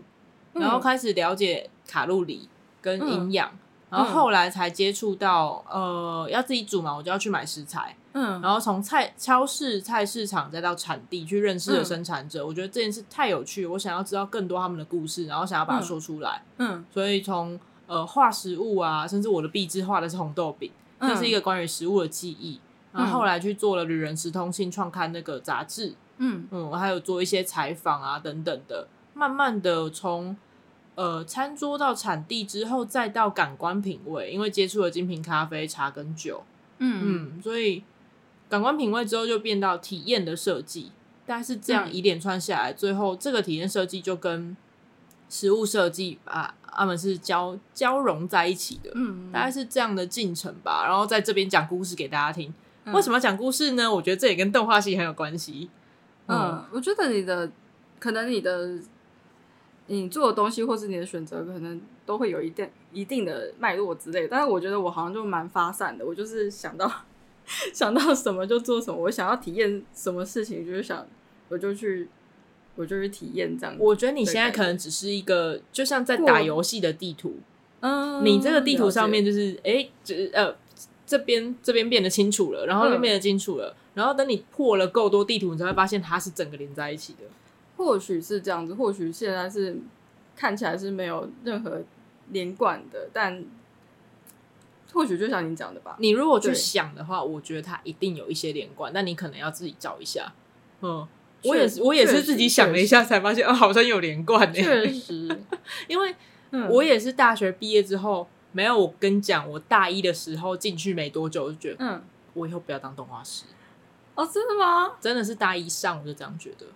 然后开始了解卡路里跟营养，嗯，然后后来才接触到，呃，要自己煮嘛，我就要去买食材，嗯，然后从菜超市、菜市场再到产地去认识了生产者，嗯，我觉得这件事太有趣，我想要知道更多他们的故事，然后想要把它说出来，嗯，所以从呃画食物啊，甚至我的壁纸画的是红豆饼，这，嗯，是一个关于食物的记忆。然后后来去做了《旅人时通信》创刊那个杂志，嗯。嗯，还有做一些采访啊等等的。慢慢的从呃餐桌到产地之后，再到感官品味，因为接触了精品咖啡、茶跟酒，嗯。嗯，所以感官品味之后就变到体验的设计。但是这样一连串下来，嗯、最后这个体验设计就跟食物设计啊，他们是交交融在一起的，嗯，大概是这样的进程吧。然后在这边讲故事给大家听。嗯、为什么要讲故事呢？我觉得这也跟动画系很有关系。嗯，嗯我觉得你的可能你的你做的东西，或是你的选择，可能都会有一定一定的脉络之类的。但是我觉得我好像就蛮发散的，我就是想到 想到什么就做什么，我想要体验什么事情，就是想。我就去，我就去体验这样。我觉得你现在可能只是一个，就像在打游戏的地图。嗯，你这个地图上面就是，哎，只是呃，这边这边变得清楚了，然后那边变得清楚了，嗯、然后等你破了够多地图，你才会发现它是整个连在一起的。或许是这样子，或许现在是看起来是没有任何连贯的，但或许就像你讲的吧。你如果去想的话，我觉得它一定有一些连贯，但你可能要自己找一下。嗯。我也是，我也是自己想了一下，才发现哦，好像有连贯呢。确 实，因为我也是大学毕业之后，没有我跟你讲，我大一的时候进去没多久，我就觉得，嗯，我以后不要当动画师。哦，真的吗？真的是大一上我就这样觉得。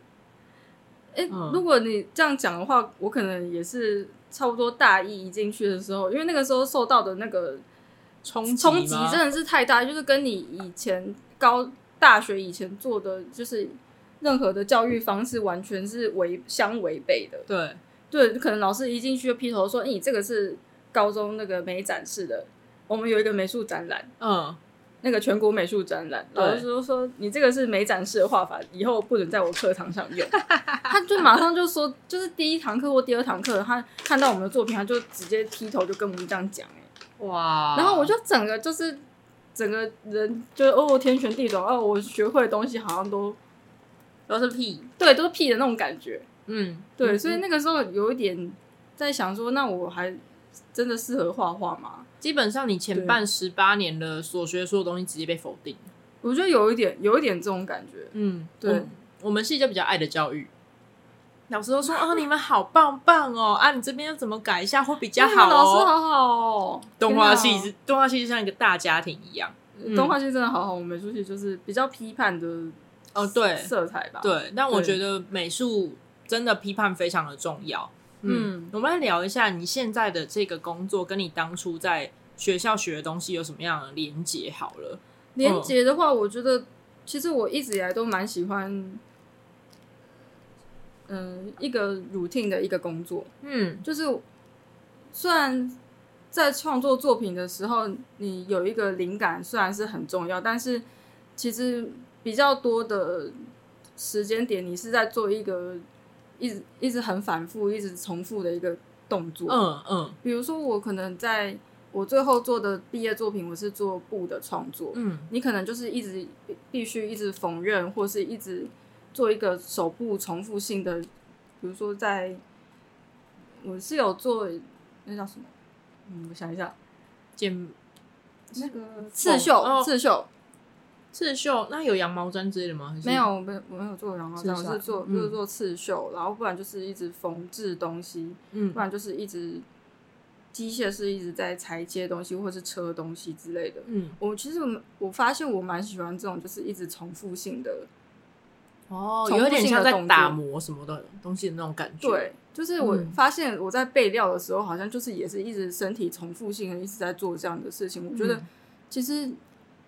哎，如果你这样讲的话，我可能也是差不多大一一进去的时候，因为那个时候受到的那个冲冲击真的是太大，就是跟你以前高大学以前做的就是。任何的教育方式完全是违相违背的。对对，可能老师一进去就劈头说：“你、欸、这个是高中那个美展示的，我们有一个美术展览，嗯，那个全国美术展览，老师就说你这个是美展示的画法，以后不准在我课堂上用。” 他就马上就说，就是第一堂课或第二堂课，他看到我们的作品，他就直接劈头就跟我们这样讲、欸，哇！然后我就整个就是整个人就哦天旋地转哦，我学会的东西好像都。都是屁，对，都是屁的那种感觉。嗯，对，嗯、所以那个时候有一点在想说，那我还真的适合画画吗？基本上，你前半十八年的所学所有东西直接被否定。我觉得有一点，有一点这种感觉。嗯，对，我，我们系就比较爱的教育，老师都说啊，你们好棒棒哦，啊，你这边要怎么改一下会比较好哦。老师好好哦，动画系是动画系就像一个大家庭一样，嗯、动画系真的好好。我们美术系就是比较批判的。哦，对，色彩吧，对，但我觉得美术真的批判非常的重要。嗯，嗯，我们来聊一下你现在的这个工作跟你当初在学校学的东西有什么样的连结？好了，连结的话，我觉得其实我一直以来都蛮喜欢，嗯，一个 routine 的一个工作。嗯，就是虽然在创作作品的时候，你有一个灵感，虽然是很重要，但是其实。比较多的时间点，你是在做一个一直一直很反复、一直重复的一个动作。嗯嗯。比如说，我可能在我最后做的毕业作品，我是做布的创作。嗯。你可能就是一直必须一直缝纫，或是一直做一个手部重复性的。比如说，在我是有做那叫什么？嗯，我想一下，剪那个刺绣，刺绣。刺绣，那有羊毛毡之类的吗？没有，没我没有做羊毛毡，我是做就是做刺绣，然后不然就是一直缝制东西，嗯，不然就是一直机械是一直在裁切东西或是车东西之类的。嗯，我其实我发现我蛮喜欢这种就是一直重复性的，哦，有点像在打磨什么的东西的那种感觉。对，就是我发现我在备料的时候，好像就是也是一直身体重复性的一直在做这样的事情。我觉得其实。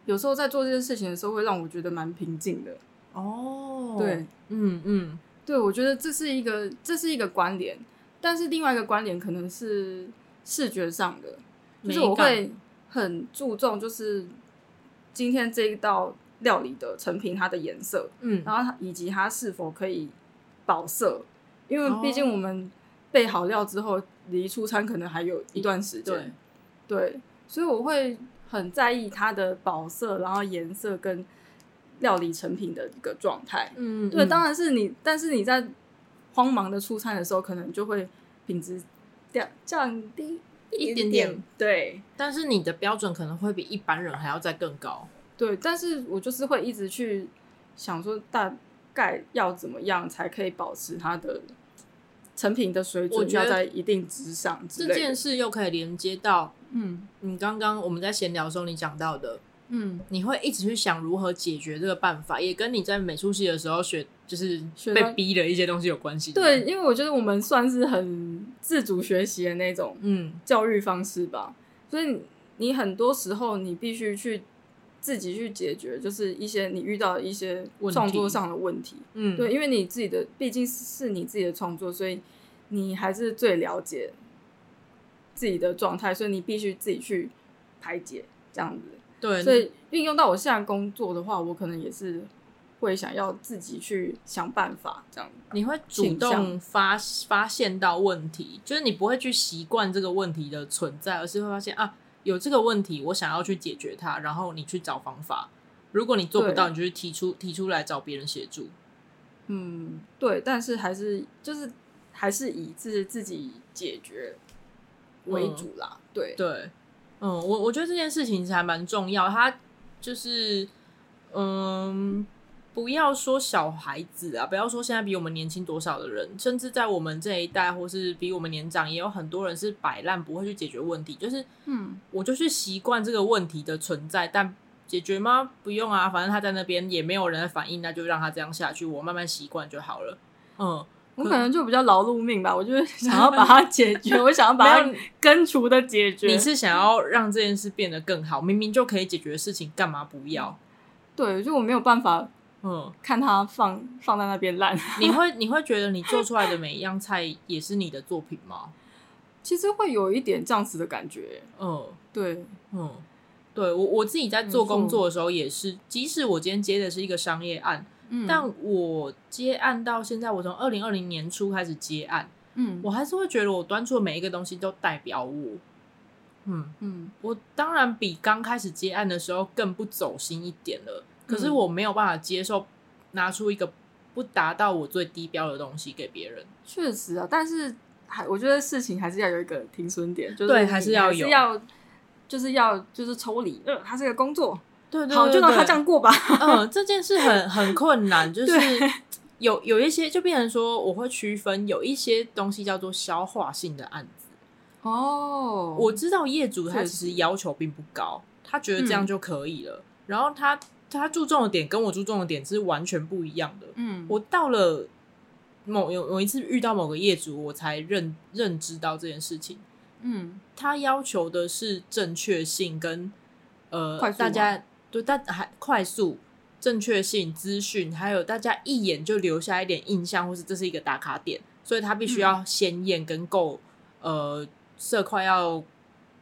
有时候在做这件事情的时候，会让我觉得蛮平静的。哦，对，嗯嗯，对，我觉得这是一个这是一个关联，但是另外一个关联可能是视觉上的，就是我会很注重，就是今天这一道料理的成品它的颜色，嗯，然后它以及它是否可以保色，因为毕竟我们备好料之后离出餐可能还有一段时间，对，对，所以我会。很在意它的保色，然后颜色跟料理成品的一个状态。嗯，对，当然是你，但是你在慌忙的出餐的时候，可能就会品质降降低。一点点，对，但是你的标准可能会比一般人还要再更高。对，但是我就是会一直去想说，大概要怎么样才可以保持它的成品的水准，要在一定之上。这件事又可以连接到，嗯，你刚刚我们在闲聊的时候你讲到的。嗯，你会一直去想如何解决这个办法，也跟你在美术系的时候学，就是被逼的一些东西有关系。对，因为我觉得我们算是很自主学习的那种，嗯，教育方式吧。嗯、所以你很多时候你必须去自己去解决，就是一些你遇到的一些创作上的问题。嗯，对，因为你自己的毕竟是你自己的创作，所以你还是最了解自己的状态，所以你必须自己去排解这样子。对，所以运用到我现在工作的话，我可能也是会想要自己去想办法，这样。你会主动发发现到问题，就是你不会去习惯这个问题的存在，而是会发现啊，有这个问题，我想要去解决它，然后你去找方法。如果你做不到，你就去提出提出来找别人协助。嗯，对，但是还是就是还是以自自己解决为主啦。嗯、对对。嗯，我我觉得这件事情其实还蛮重要。它就是，嗯，不要说小孩子啊，不要说现在比我们年轻多少的人，甚至在我们这一代，或是比我们年长，也有很多人是摆烂，不会去解决问题。就是，嗯，我就去习惯这个问题的存在，但解决吗？不用啊，反正他在那边也没有人的反应，那就让他这样下去，我慢慢习惯就好了。嗯。我可能就比较劳碌命吧，我就是 想要把它解决，我想要把它根除的解决。你是想要让这件事变得更好，明明就可以解决的事情，干嘛不要？对，就我没有办法，嗯，看它放放在那边烂。你会你会觉得你做出来的每一样菜也是你的作品吗？其实会有一点这样子的感觉。嗯，对，嗯，对我我自己在做工作的时候也是，即使我今天接的是一个商业案。嗯、但我接案到现在，我从二零二零年初开始接案，嗯，我还是会觉得我端出的每一个东西都代表我，嗯嗯，我当然比刚开始接案的时候更不走心一点了，可是我没有办法接受拿出一个不达到我最低标的东西给别人。确实啊，但是还我觉得事情还是要有一个停损点，就是对，还是要有，要就是要就是抽离，嗯，它是一个工作。对对对对，好，就让他这样过吧。嗯，这件事很 很困难，就是 有有一些就变成说，我会区分有一些东西叫做消化性的案子。哦，我知道业主他其实要求并不高，他觉得这样就可以了。嗯、然后他他注重的点跟我注重的点是完全不一样的。嗯，我到了某有有一次遇到某个业主，我才认认知到这件事情。嗯，他要求的是正确性跟呃大家。对但还快速、正确性资讯，还有大家一眼就留下一点印象，或是这是一个打卡点，所以他必须要鲜艳跟够，嗯、呃色块要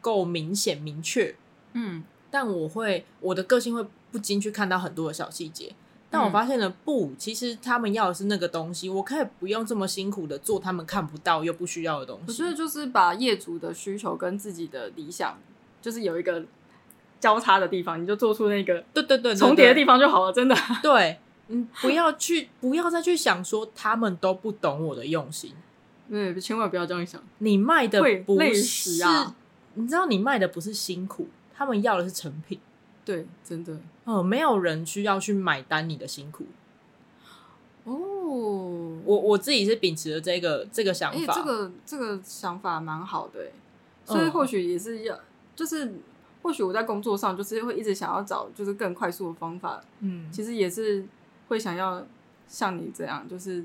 够明显明确。嗯，但我会我的个性会不禁去看到很多的小细节，但我发现了不，其实他们要的是那个东西，我可以不用这么辛苦的做他们看不到又不需要的东西。我觉得就是把业主的需求跟自己的理想，就是有一个。交叉的地方，你就做出那个对对对重叠的地方就好了，真的。对，嗯，不要去，不要再去想说他们都不懂我的用心。对，千万不要这样想。你卖的不是啊，你知道你卖的不是辛苦，他们要的是成品。对，真的。哦、嗯，没有人需要去买单你的辛苦。哦，我我自己是秉持了这个这个想法，欸、这个这个想法蛮好的，所以或许也是要，嗯、就是。或许我在工作上就是会一直想要找就是更快速的方法，嗯，其实也是会想要像你这样，就是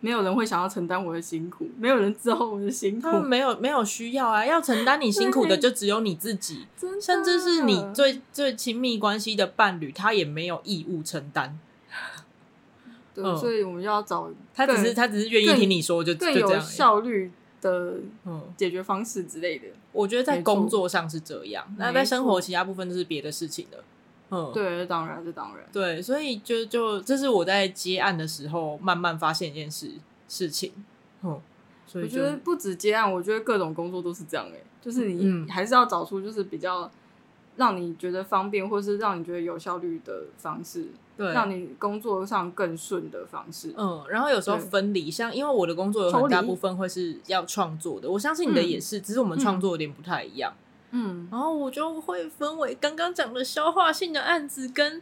没有人会想要承担我的辛苦，没有人知道我的辛苦，他们没有没有需要啊，要承担你辛苦的就只有你自己，甚至是你最最亲密关系的伴侣，他也没有义务承担。对，嗯、所以我们要找他，只是他只是愿意听你说就，就更有效率的解决方式之类的。我觉得在工作上是这样，那在生活其他部分都是别的事情的。嗯，对，这当然，这当然，对，所以就就这是我在接案的时候慢慢发现一件事事情。嗯，所以我觉得不止接案，我觉得各种工作都是这样哎，就是你还是要找出就是比较。让你觉得方便，或是让你觉得有效率的方式，对，让你工作上更顺的方式。嗯，然后有时候分离，像因为我的工作有很大部分会是要创作的，我相信你的也是，嗯、只是我们创作有点不太一样。嗯，然后我就会分为刚刚讲的消化性的案子跟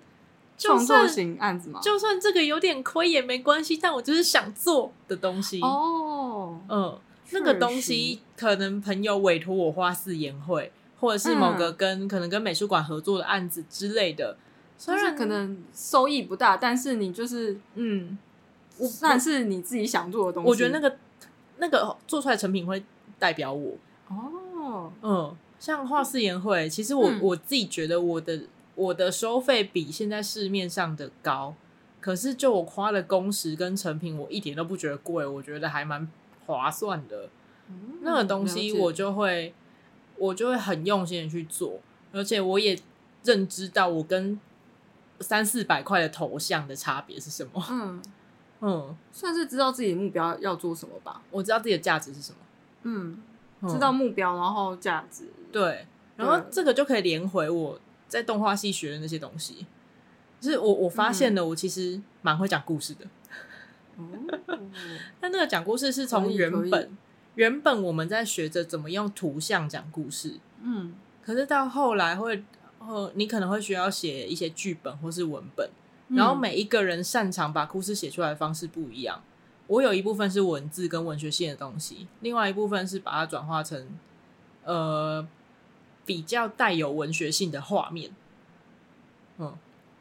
创作型案子嘛。就算这个有点亏也没关系，但我就是想做的东西哦。嗯，那个东西可能朋友委托我画四言会，或者是某个跟、嗯、可能跟美术馆合作的案子之类的，虽然可能收益不大，但是你就是嗯，算是你自己想做的东西。我觉得那个那个做出来成品会代表我哦，嗯。像画四言会，其实我、嗯、我自己觉得我的我的收费比现在市面上的高，可是就我花的工时跟成品，我一点都不觉得贵，我觉得还蛮划算的。嗯、那个东西我就会我就会很用心的去做，而且我也认知到我跟三四百块的头像的差别是什么。嗯嗯，算是知道自己的目标要做什么吧。我知道自己的价值是什么。嗯。知道目标，然后价值，对，然后这个就可以连回我在动画系学的那些东西。就是我我发现了，我其实蛮会讲故事的。嗯、但那个讲故事是从原本原本我们在学着怎么用图像讲故事，嗯，可是到后来会，呃，你可能会需要写一些剧本或是文本，然后每一个人擅长把故事写出来的方式不一样。我有一部分是文字跟文学性的东西，另外一部分是把它转化成呃比较带有文学性的画面。嗯，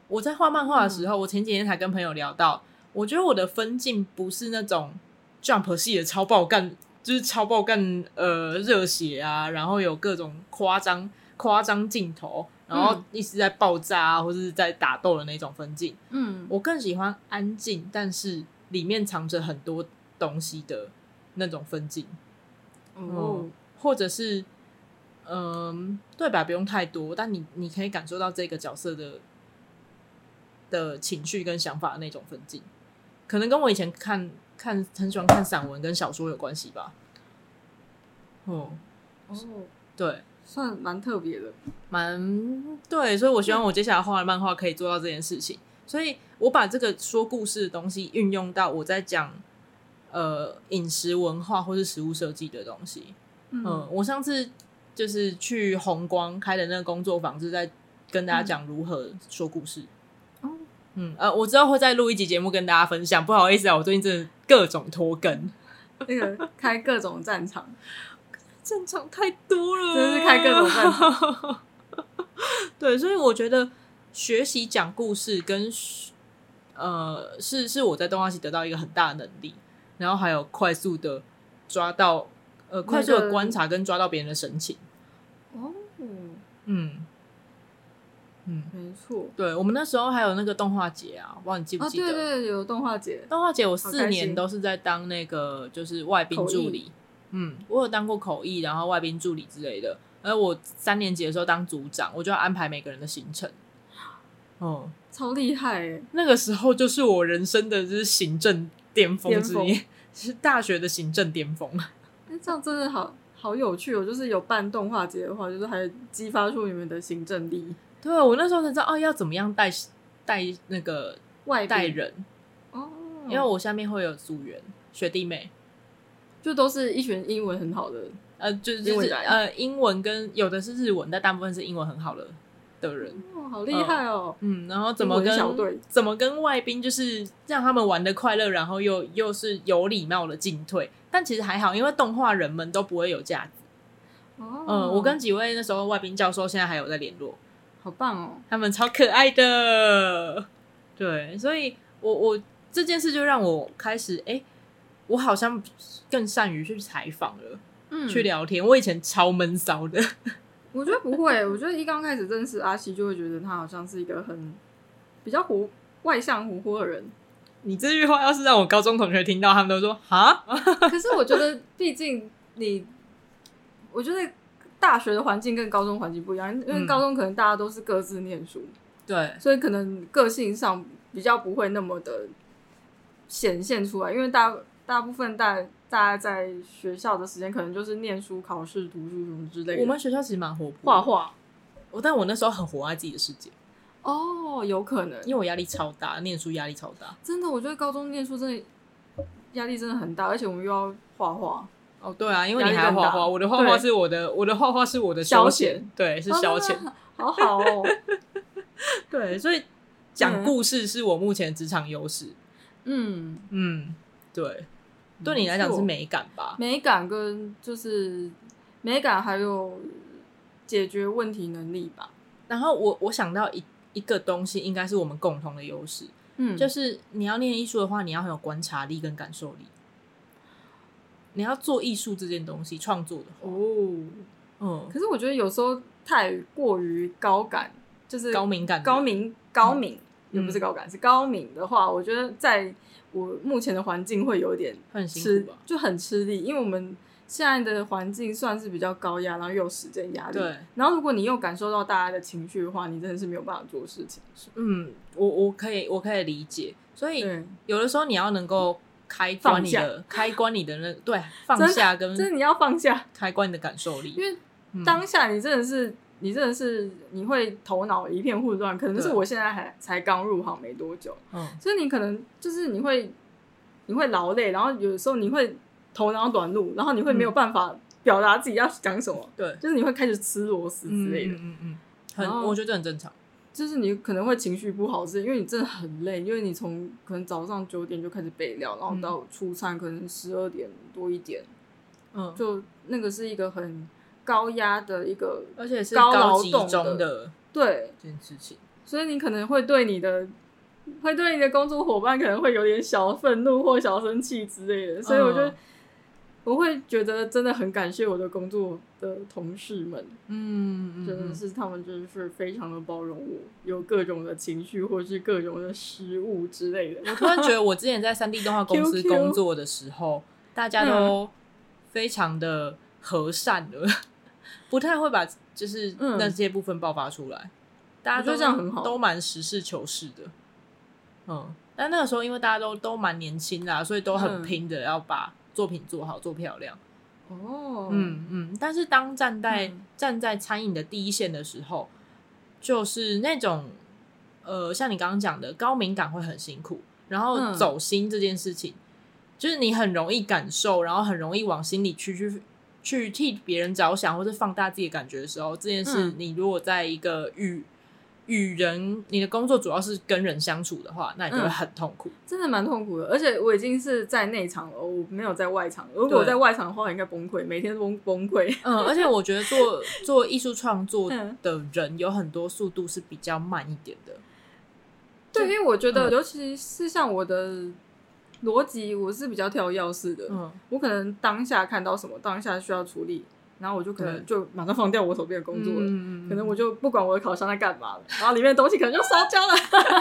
我在画漫画的时候，嗯，我前几天才跟朋友聊到，我觉得我的分镜不是那种 Jump 系的超爆干，就是超爆干呃热血啊，然后有各种夸张夸张镜头，然后一直在爆炸啊，或者是在打斗的那种分镜。嗯，我更喜欢安静，但是。里面藏着很多东西的那种分镜，哦、嗯，或者是，嗯，对白不用太多，但你你可以感受到这个角色的的情绪跟想法的那种分镜，可能跟我以前看看很喜欢看散文跟小说有关系吧。哦，哦，对，算蛮特别的，蛮对，所以我希望我接下来画的漫画可以做到这件事情。所以我把这个说故事的东西运用到我在讲呃饮食文化或是食物设计的东西。嗯，嗯，我上次就是去红光开的那个工作坊，是在跟大家讲如何说故事。哦、嗯，嗯，呃，我知道会再录一集节目跟大家分享。不好意思啊，我最近真的各种拖更，那个开各种战场，战场太多了，真是开各种战场。对，所以我觉得。学习讲故事跟呃是是我在动画系得到一个很大的能力，然后还有快速的抓到呃快速的观察跟抓到别人的神情。哦，嗯嗯，没错。对，我们那时候还有那个动画节啊，不知道你记不记得？对对，有动画节。动画节我四年都是在当那个就是外宾助理。嗯，我有当过口译，然后外宾助理之类的。而我三年级的时候当组长，我就要安排每个人的行程。哦，超厉害诶！那个时候就是我人生的就是行政巅峰之一，是大学的行政巅峰。那这样真的好好有趣哦！就是有办动画节的话，就是还激发出你们的行政力。对，我那时候才知道哦，要怎么样带带那个外带人哦，因为我下面会有组员学弟妹，就都是一群英文很好的，呃，就是就是呃，英文跟有的是日文，但大部分是英文很好的。的人哦，好厉害哦！嗯，然后怎么跟怎么跟外宾就是让他们玩的快乐，然后又又是有礼貌的进退。但其实还好，因为动画人们都不会有架子。哦，嗯，我跟几位那时候外宾教授现在还有在联络，好棒哦！他们超可爱的。对，所以我我这件事就让我开始，哎，我好像更善于去采访了，嗯，去聊天。我以前超闷骚的。我觉得不会，我觉得一刚开始认识阿西，就会觉得他好像是一个很比较活、外向、活泼的人。你这句话要是让我高中同学听到，他们都说哈。可是我觉得，毕竟你，我觉得大学的环境跟高中环境不一样，因为高中可能大家都是各自念书，对、嗯，所以可能个性上比较不会那么的显现出来，因为大大部分大。大家在学校的时间可能就是念书、考试、读书什么之类的。我们学校其实蛮活泼，画画。我但我那时候很活在自己的世界。哦，有可能，因为我压力超大，念书压力超大。真的，我觉得高中念书真的压力真的很大，而且我们又要画画。哦，对啊，因为你还要画画，我的画画是我的，我的画画是我的消遣，对，是消遣，好好哦。对，所以讲故事是我目前职场优势。嗯嗯，对，对你来讲是美感吧？美感跟就是美感，还有解决问题能力吧。然后我我想到一一个东西，应该是我们共同的优势。嗯，就是你要念艺术的话，你要很有观察力跟感受力。你要做艺术这件东西，创作的话哦，嗯。可是我觉得有时候太过于高感，就是高敏感、高敏、高敏，又不是高感，是高敏的话，我觉得在我目前的环境会有点很辛苦吧，就很吃力，因为我们。现在的环境算是比较高压，然后又有时间压力。对。然后如果你又感受到大家的情绪的话，你真的是没有办法做事情。嗯，我我可以我可以理解。所以有的时候你要能够开关你的开关你的那对 放下跟就是你要放下开关你的感受力，因为当下你真的是你真的是你会头脑一片混乱，可能是我现在还才刚入行没多久，嗯，所以你可能就是你会你会劳累，然后有的时候你会。头脑短路，然后你会没有办法表达自己要讲什么，嗯、对，就是你会开始吃螺丝之类的，嗯嗯嗯，很，我觉得这很正常。就是你可能会情绪不好，是因为你真的很累，因为你从可能早上九点就开始备料，然后到出餐可能十二点多一点，嗯，就那个是一个很高压的一个，而且是高劳动的，对这件事情，所以你可能会对你的会对你的工作伙伴可能会有点小愤怒或小生气之类的，所以我觉得。我会觉得真的很感谢我的工作的同事们，嗯，真的是他们真的是非常的包容我，有各种的情绪或是各种的失误之类的。我突然觉得我之前在三 D 动画公司 工作的时候，大家都非常的和善的，不太会把就是那些部分爆发出来，大家都这样很好，都蛮实事求是的。嗯，但那个时候因为大家都都蛮年轻啦，所以都很拼的要把。作品做好做漂亮。哦，嗯嗯，但是当站在、嗯、站在餐饮的第一线的时候，就是那种呃，像你刚刚讲的高敏感会很辛苦，然后走心这件事情，嗯、就是你很容易感受，然后很容易往心里去去去替别人着想，或是放大自己的感觉的时候，这件事你如果在一个与与人，你的工作主要是跟人相处的话，那你就会很痛苦，嗯、真的蛮痛苦的。而且我已经是在内场了，我没有在外场。如果我在外场的话，应该崩溃，每天都崩崩溃。嗯，而且我觉得做 做艺术创作的人有很多速度是比较慢一点的。对，因为我觉得，尤其是像我的逻辑，我是比较跳跃式的。嗯，我可能当下看到什么，当下需要处理。然后我就可能就马上放掉我手边的工作了，可能我就不管我的烤箱在干嘛了，然后里面的东西可能就烧焦了。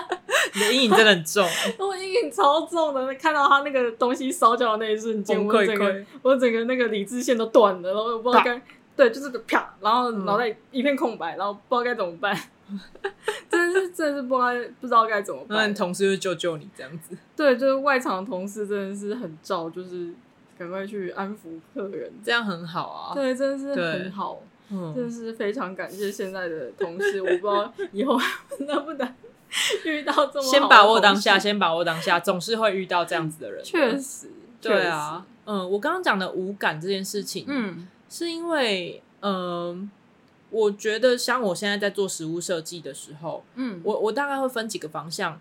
你的阴影真的很重，我阴影超重的，看到他那个东西烧焦的那一瞬间，我整个我整个那个理智线都断了，然后我不知道该对，就是个啪，然后脑袋一片空白，然后不知道该怎么办，真的是真的是不知道不知道该怎么办。那同事就救救你这样子，对，就是外场的同事真的是很照，就是。赶快去安抚客人，这样很好啊！对，真的是很好，嗯，真的是非常感谢现在的同事。我不知道以后能不能遇到这么。先把握当下，先把握当下，总是会遇到这样子的人。确实，对啊，嗯，我刚刚讲的无感这件事情，嗯，是因为，嗯，我觉得像我现在在做食物设计的时候，嗯，我我大概会分几个方向，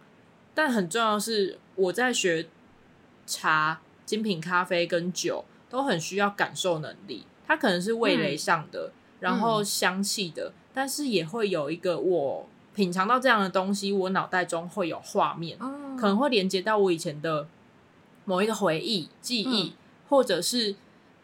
但很重要的是我在学茶。精品咖啡跟酒都很需要感受能力，它可能是味蕾上的，嗯、然后香气的，嗯、但是也会有一个我品尝到这样的东西，我脑袋中会有画面，哦、可能会连接到我以前的某一个回忆、记忆，嗯、或者是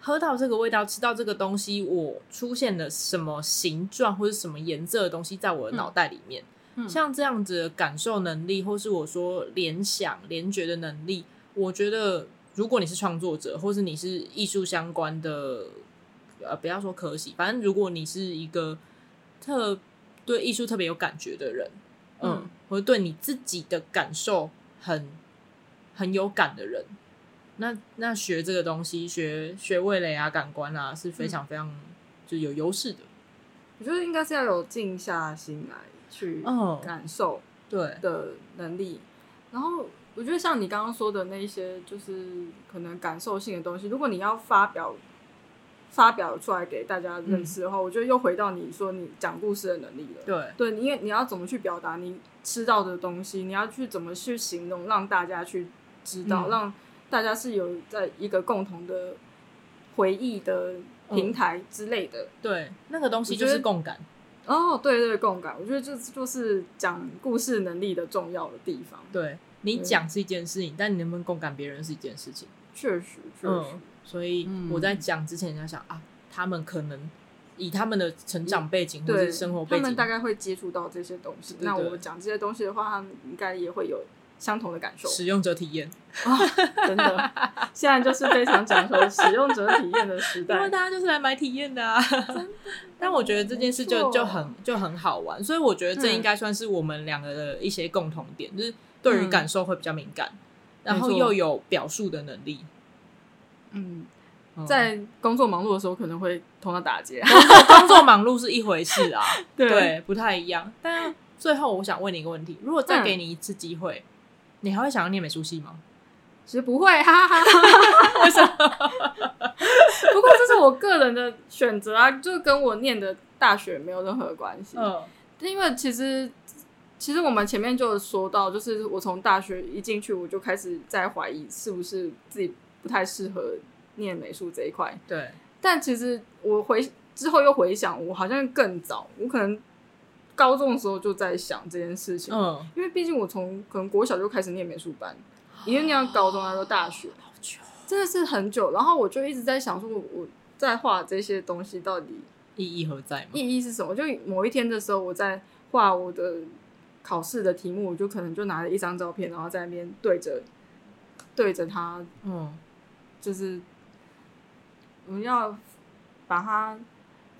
喝到这个味道、吃到这个东西，我出现了什么形状或者什么颜色的东西在我的脑袋里面，嗯、像这样子的感受能力，或是我说联想、联觉的能力，我觉得。如果你是创作者，或是你是艺术相关的，呃，不要说可惜，反正如果你是一个特对艺术特别有感觉的人，嗯，嗯，或者对你自己的感受很很有感的人，那那学这个东西，学学味蕾啊、感官啊，是非常非常、嗯、就有优势的。我觉得应该是要有静下心来去感受对的能力，嗯、然后。我觉得像你刚刚说的那些，就是可能感受性的东西。如果你要发表发表出来给大家认识的话，嗯、我觉得又回到你说你讲故事的能力了。对，对，因为你要怎么去表达你吃到的东西，你要去怎么去形容，让大家去知道，嗯、让大家是有在一个共同的回忆的平台之类的。嗯、对，那个东西就是共感。哦，对对，共感，我觉得这就是讲故事能力的重要的地方。对，你讲是一件事情，但你能不能共感别人是一件事情。确实，确实。嗯所以我在讲之前，在想、嗯、啊，他们可能以他们的成长背景或者生活背景，他们大概会接触到这些东西。对对对，那我讲这些东西的话，他们应该也会有相同的感受。使用者体验。啊，真的，现在就是非常讲求使用者体验的时代，因为大家就是来买体验的啊。的。但我觉得这件事就就很就很好玩，所以我觉得这应该算是我们两个的一些共同点，嗯、就是对于感受会比较敏感，嗯、然后又有表述的能力。嗯，在工作忙碌的时候可能会同他打劫。工作忙碌是一回事啊，对，对，不太一样。但最后我想问你一个问题：如果再给你一次机会，嗯、你还会想要念美术系吗？其实不会，哈哈哈哈。为什么？不过这是我个人的选择啊，就跟我念的大学没有任何关系。嗯，因为其实其实我们前面就有说到，就是我从大学一进去，我就开始在怀疑是不是自己。不太适合念美术这一块，对。但其实我回之后又回想，我好像更早，我可能高中的时候就在想这件事情。嗯，因为毕竟我从可能国小就开始念美术班，一路念到高中，然后大学，好久，真的是很久。然后我就一直在想，说我在画这些东西到底意义何在？意义是什么？就某一天的时候，我在画我的考试的题目，我就可能就拿了一张照片，然后在那边对着对着它，嗯。就是我们要把它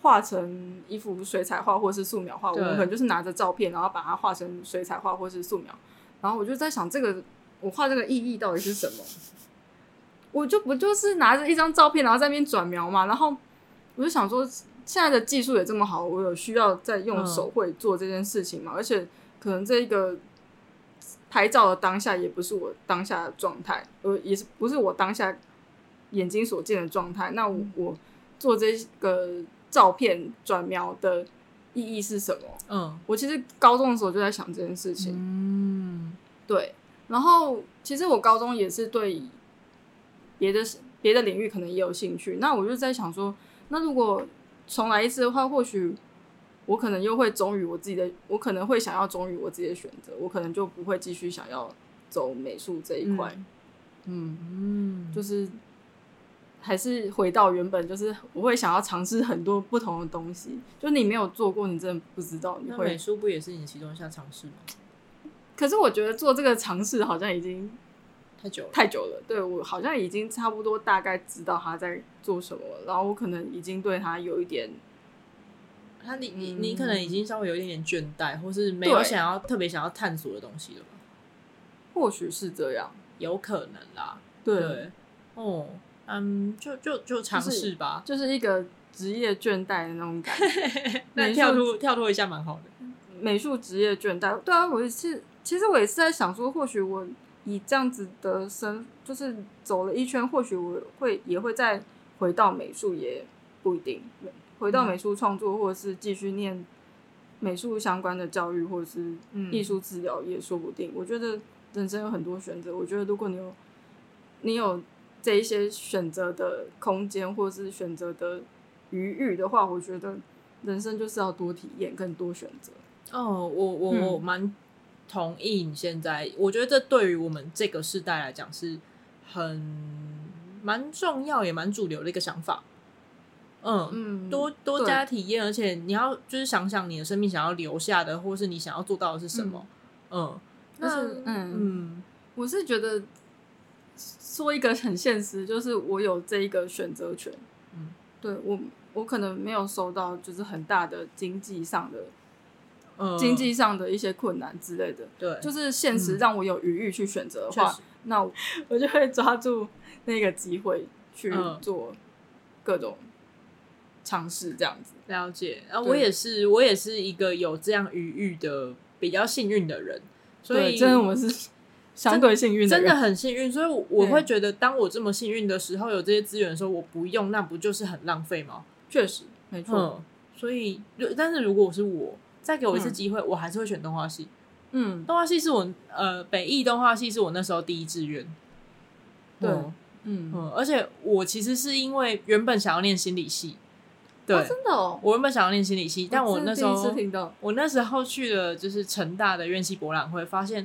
画成一幅水彩画，或是素描画。我们可能就是拿着照片，然后把它画成水彩画，或是素描。然后我就在想，这个我画这个意义到底是什么？我就不就是拿着一张照片，然后在那边转描嘛。然后我就想说，现在的技术也这么好，我有需要再用手绘做这件事情嘛？嗯、而且可能这一个拍照的当下，也不是我当下的状态，呃，也是不是我当下。眼睛所见的状态，那我，我做这个照片转描的意义是什么？嗯，我其实高中的时候就在想这件事情。嗯，对。然后其实我高中也是对别的别的领域可能也有兴趣。那我就在想说，那如果重来一次的话，或许我可能又会忠于我自己的，我可能会想要忠于我自己的选择，我可能就不会继续想要走美术这一块。嗯嗯，就是。还是回到原本，就是我会想要尝试很多不同的东西。就你没有做过，你真的不知道。你会美术不也是你其中一项尝试吗？可是我觉得做这个尝试好像已经太久了，太久了。对，我好像已经差不多大概知道他在做什么，然后我可能已经对他有一点，他你你你可能已经稍微有一点点倦怠，或是没有想要特别想要探索的东西了吧？或许是这样，有可能啦。对，对哦。嗯，就就就尝试吧，就是，就是一个职业倦怠的那种感觉。那跳脱跳脱一下蛮好的。美术职业倦怠，对啊，我也是，其实我也是在想说，或许我以这样子的身，就是走了一圈，或许我会也会再回到美术，也不一定回到美术创作，或者是继续念美术相关的教育，或者是艺术治疗，也说不定。嗯、我觉得人生有很多选择，我觉得如果你有，你有。这一些选择的空间，或是选择的余裕的话，我觉得人生就是要多体验，更多选择。哦，我我我蛮同意你现在，嗯、我觉得这对于我们这个时代来讲是很蛮重要，也蛮主流的一个想法。嗯嗯，多多加体验，而且你要就是想想你的生命想要留下的，或是你想要做到的是什么。嗯，但是嗯嗯，嗯我是觉得。说一个很现实，就是我有这一个选择权。嗯，对我，我可能没有收到就是很大的经济上的，呃、经济上的一些困难之类的。对，就是现实让我有余裕去选择的话，嗯、那我，我就会抓住那个机会去做各种尝试，这样子。了解。啊，我也是，我也是一个有这样余裕的比较幸运的人，所以真的我们是。相对幸运的，真的很幸运。所以我会觉得，当我这么幸运的时候，有这些资源的时候，我不用，那不就是很浪费吗？确实，没错。嗯，所以，但是如果我是我，再给我一次机会，嗯，我还是会选动画系。嗯，动画系是我呃北艺动画系是我那时候第一志愿。对，嗯嗯，嗯，而且我其实是因为原本想要念心理系。对，啊、真的哦！我原本想要念心理系，但我那时候我，我那时候去了就是成大的院系博览会，发现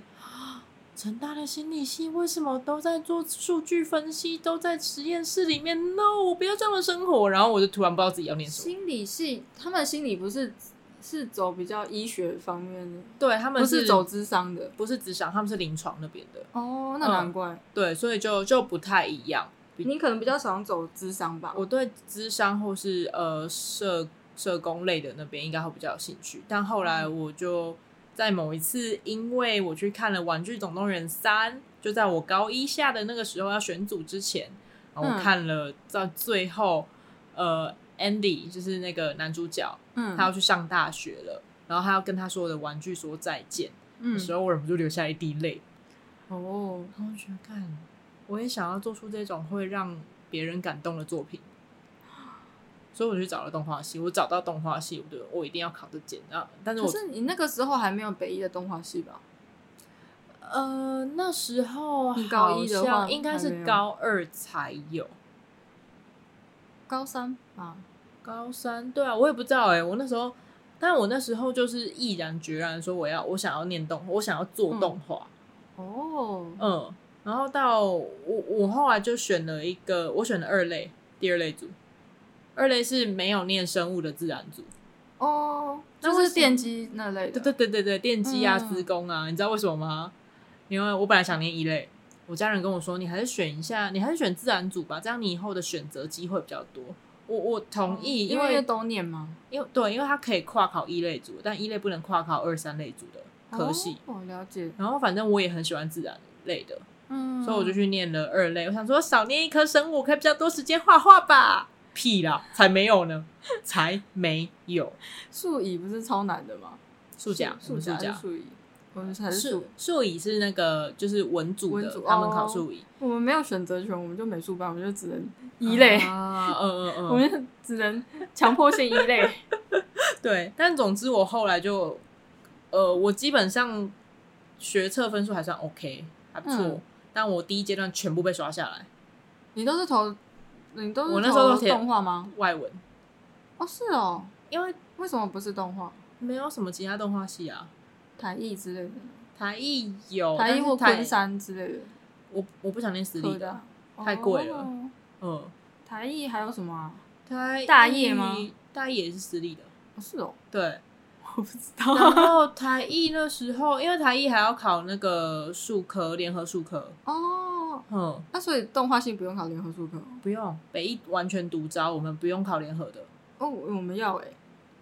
成大的心理系为什么都在做数据分析，都在实验室里面？No，我不要这样的生活。然后我就突然不知道自己要念什么。心理系，他们心理不是是走比较医学方面的，对他们是，不是走智商的，不是智商，他们是临床那边的。哦，那难怪。嗯、对，所以就就不太一样。你可能比较想走智商吧？我对智商或是呃社社工类的那边应该会比较有兴趣，但后来我就在某一次，因为我去看了《玩具总动员三》，就在我高一下的那个时候要选组之前，然后我看了到最后，呃，Andy 就是那个男主角，嗯，他要去上大学了，然后他要跟他所有的玩具说再见，嗯，的时候我忍不住流下一滴泪。哦，然后我觉得看。我也想要做出这种会让别人感动的作品，所以我去找了动画系。我找到动画系，我觉得我一定要考这间啊！但是我，可是你那个时候还没有北艺的动画系吧？呃，那时候你高一的话应该是高二才有，高三啊，高三对啊，我也不知道哎、欸。我那时候，但我那时候就是毅然决然说我要，我想要念动，我想要做动画、嗯。哦，嗯。然后到我，我后来就选了一个，我选了二类，第二类组。二类是没有念生物的自然组。哦，就是电机那类的。对对对对对，电机啊，资、嗯、工啊，你知道为什么吗？因为我本来想念一类，我家人跟我说，你还是选一下，你还是选自然组吧，这样你以后的选择机会比较多。我我同意，因为，都念吗？因为对，因为它可以跨考一类组，但一类不能跨考二三类组的科系。哦，了解。然后反正我也很喜欢自然类的。嗯，所以我就去念了二类。我想说，少念一科生物，可以比较多时间画画吧？屁啦，才没有呢，才没有。数乙不是超难的吗？数甲，数甲，数乙，我们还是数数乙是那个就是文组的，他们考数乙。我们没有选择权，我们就美术班，我们就只能一类。啊，嗯嗯嗯，我们只能强迫性一类。对，但总之我后来就，呃，我基本上学测分数还算 OK，还不错。但我第一阶段全部被刷下来。你都是投，你都是我那时候都动画吗？外文。哦，是哦。因为为什么不是动画？没有什么其他动画系啊，台艺之类的。台艺有，台艺或昆山之类的。我我不想念私立的，太贵了。嗯。台艺还有什么啊？台大业吗？大业也是私立的。哦，是哦。对。我不知道。然后台艺那时候，因为台艺还要考那个术科，联合术科。哦。嗯。那所以动画系不用考联合术科？不用，北艺完全独招，我们不用考联合的。哦，我们要哎、欸，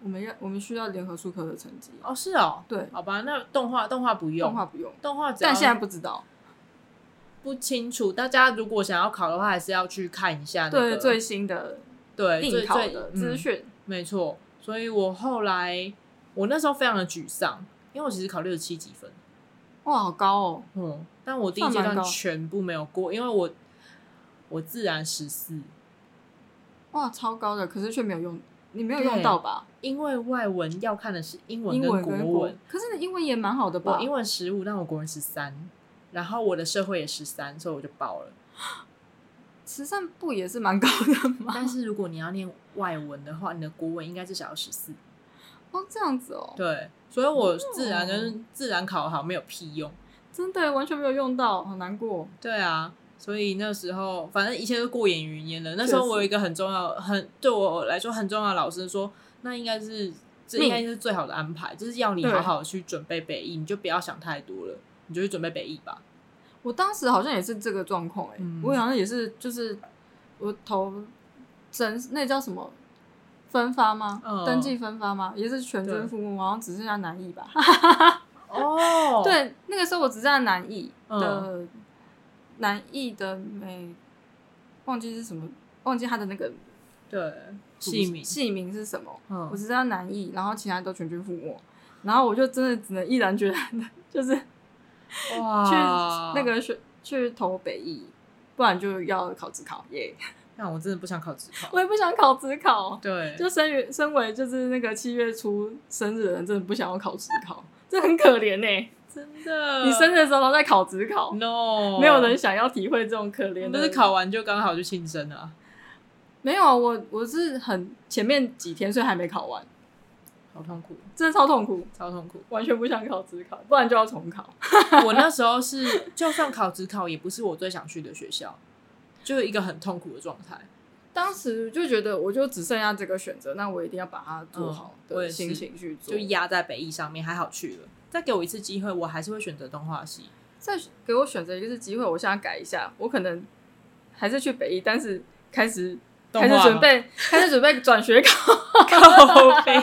我们要，我们需要联合术科的成绩。哦，是哦。对。好吧，那动画动画不用，动画不用，动画。但现在不知道，不清楚。大家如果想要考的话，还是要去看一下那个对最新的对应考的资讯、嗯。没错，所以我后来。我那时候非常的沮丧，因为我其实考六十七几分，哇，好高哦。嗯，但我第一阶段全部没有过，因为我我自然十四，哇，超高的，可是却没有用，你没有用到吧？因为外文要看的是英文跟国文，国文，可是你英文也蛮好的吧？我英文十五，但我国文十三，然后我的社会也十三，所以我就报了。十三不也是蛮高的吗？但是如果你要念外文的话，你的国文应该至少要十四。哦，这样子哦。对，所以我自然跟自然考好没有屁用，真的完全没有用到，好难过。对啊，所以那时候反正一切都过眼云烟了。那时候我有一个很重要、很对我来说很重要的老师说，那应该是这应该是最好的安排，就是要你好好去准备北艺，你就不要想太多了，你就去准备北艺吧。我当时好像也是这个状况，哎，我好像也是，就是我投整那叫什么？分发吗？嗯、登记分发吗？也是全军覆没，好像只剩下南艺吧。哦，对，那个时候我只剩下南艺的、嗯、南艺的美，忘记是什么，忘记他的那个对戏名戏名是什么？嗯、我只剩下南艺，然后其他都全军覆没，然后我就真的只能毅然决然的，就是哇，去那个去去投北艺，不然就要考自考耶。那、我真的不想考职考，我也不想考职考。对，就身于身为就是那个七月初生日的人，真的不想要考职考，这很可怜呢、欸。真的，你生日的时候都在考职考，no，没有人想要体会这种可怜但。是考完就刚好就庆生啊？没有啊，我我是很前面几天，所以还没考完。好痛苦，真的超痛苦，超痛苦，完全不想考职考，不然就要重考。我那时候是，就算考职考，也不是我最想去的学校，就是一个很痛苦的状态。当时就觉得，我就只剩下这个选择，那我一定要把它做好的心情去做，就压在北艺上面。还好去了，再给我一次机会，我还是会选择动画系。再给我选择一次机会，我现在改一下，我可能还是去北艺，但是开始。开始准备，开始准备转学考。哎，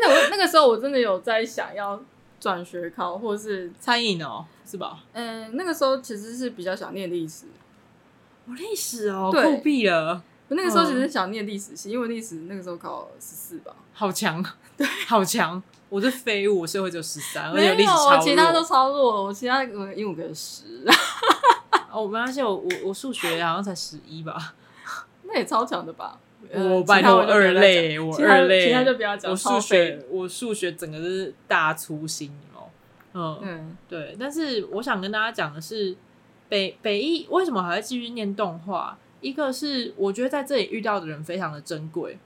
那我那个时候我真的有在想要转学考，或是餐饮哦，是吧？嗯，那个时候其实是比较想念历史。我，历史哦，酷毙了！我那个时候其实想念历史系，因为历史那个时候考十四吧，好强，对，好强。我是废物，我社会只有十三，没有，我其他都超弱，我其他英文给十。我没关系，我我我数学好像才十一吧，那也超强的吧？我拜托我二类，我二类，其他就不要讲。我数学我数学整个是大粗心哦。嗯嗯，对。但是我想跟大家讲的是，北北艺为什么还会继续念动画？一个是我觉得在这里遇到的人非常的珍贵，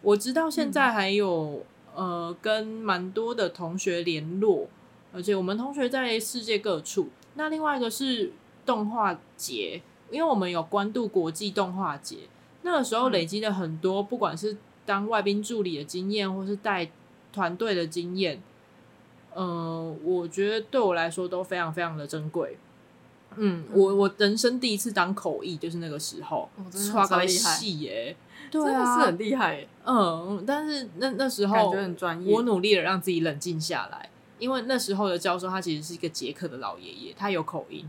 我直到现在还有、嗯、呃跟蛮多的同学联络，而且我们同学在世界各处。那另外一个是。动画节，因为我们有关渡国际动画节，那个时候累积了很多，不管是当外宾助理的经验，或是带团队的经验，嗯、呃，我觉得对我来说都非常非常的珍贵。嗯，我我人生第一次当口译就是那个时候，超厉害耶，对啊，是很厉害。嗯，但是那那时候感觉很专业，我努力的让自己冷静下来，因为那时候的教授他其实是一个捷克的老爷爷，他有口音。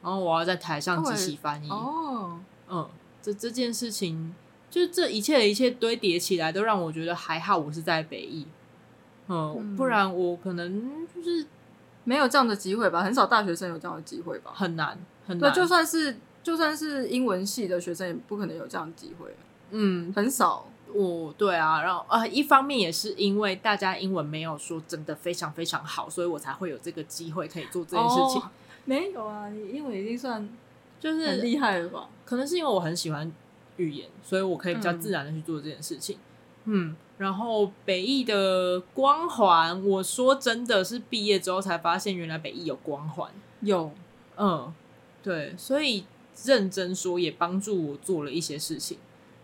然后我要在台上即席翻译。哦，嗯，这这件事情，就这一切的一切堆叠起来，都让我觉得还好，我是在北艺。嗯，嗯，不然我可能就是没有这样的机会吧。很少大学生有这样的机会吧？很难，很难。对，就算是就算是英文系的学生，也不可能有这样的机会。嗯，很少。我对啊，然后呃，一方面也是因为大家英文没有说真的非常非常好，所以我才会有这个机会可以做这件事情。哦没有啊，你英文已经算就是很厉害了吧？可能是因为我很喜欢语言，所以我可以比较自然的去做这件事情。嗯，嗯，然后北艺的光环，我说真的是毕业之后才发现，原来北艺有光环。有，嗯，对，所以认真说也帮助我做了一些事情。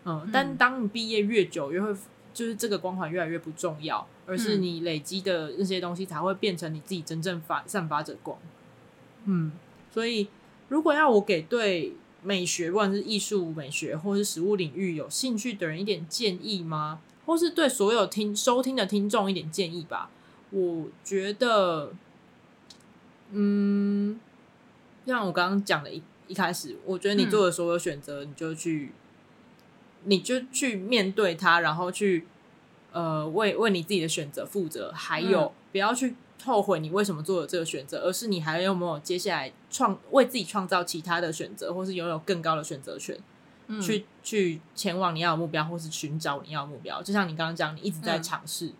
嗯，嗯，但当你毕业越久，越会就是这个光环越来越不重要，而是你累积的那些东西才会变成你自己真正发散发着光。嗯，所以如果要我给对美学，不管是艺术美学或是实物领域有兴趣的人一点建议吗？或是对所有听收听的听众一点建议吧？我觉得，嗯，像我刚刚讲的一一开始，我觉得你做的所有选择，你就去，嗯、你就去面对它，然后去呃为为你自己的选择负责，还有、嗯、不要去。后悔你为什么做了这个选择，而是你还有没有接下来创为自己创造其他的选择，或是拥有更高的选择权，嗯、去去前往你要的目标，或是寻找你要的目标。就像你刚刚讲，你一直在尝试，嗯、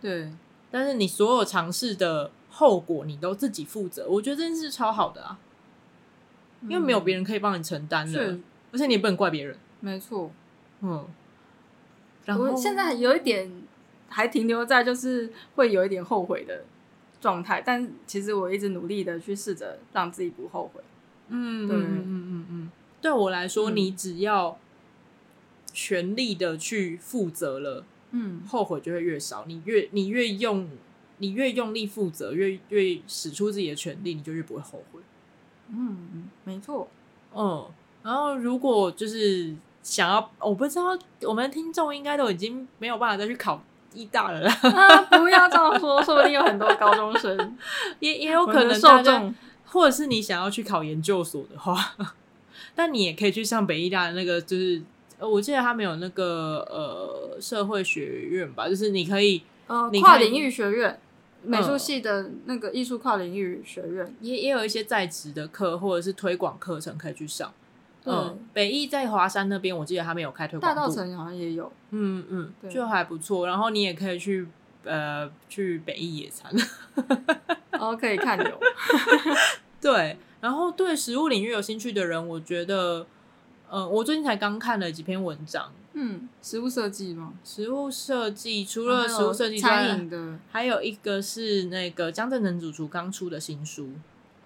对，但是你所有尝试的后果，你都自己负责。我觉得这件事超好的啊，因为没有别人可以帮你承担的，嗯、而且你也不能怪别人。没错，嗯，然后我现在有一点还停留在就是会有一点后悔的状态，但其实我一直努力的去试着让自己不后悔。嗯，对，嗯嗯嗯嗯，对我来说，嗯、你只要全力的去负责了，嗯，后悔就会越少。你越你越用，你越用力负责，越越使出自己的全力，你就越不会后悔。嗯，没错。嗯，然后如果就是想要，我不知道我们的听众应该都已经没有办法再去考。一大了、啊，不要这样说，说不定有很多高中生，也也有可能受众，或者是你想要去考研究所的话，但你也可以去上北医大的那个，就是我记得他们有那个呃社会学院吧，就是你可以，呃，跨领域学院，美术系的那个艺术跨领域学院也也有一些在职的课或者是推广课程可以去上。嗯，北艺在华山那边，我记得他们有开推广。大道城好像也有。嗯嗯，就还不错。然后你也可以去呃去北艺野餐，然后可以看牛。对，然后对食物领域有兴趣的人，我觉得，呃，我最近才刚看了几篇文章。嗯，食物设计吗？食物设计除了食物设计，餐饮的，还有一个是那个江振诚主厨刚出的新书。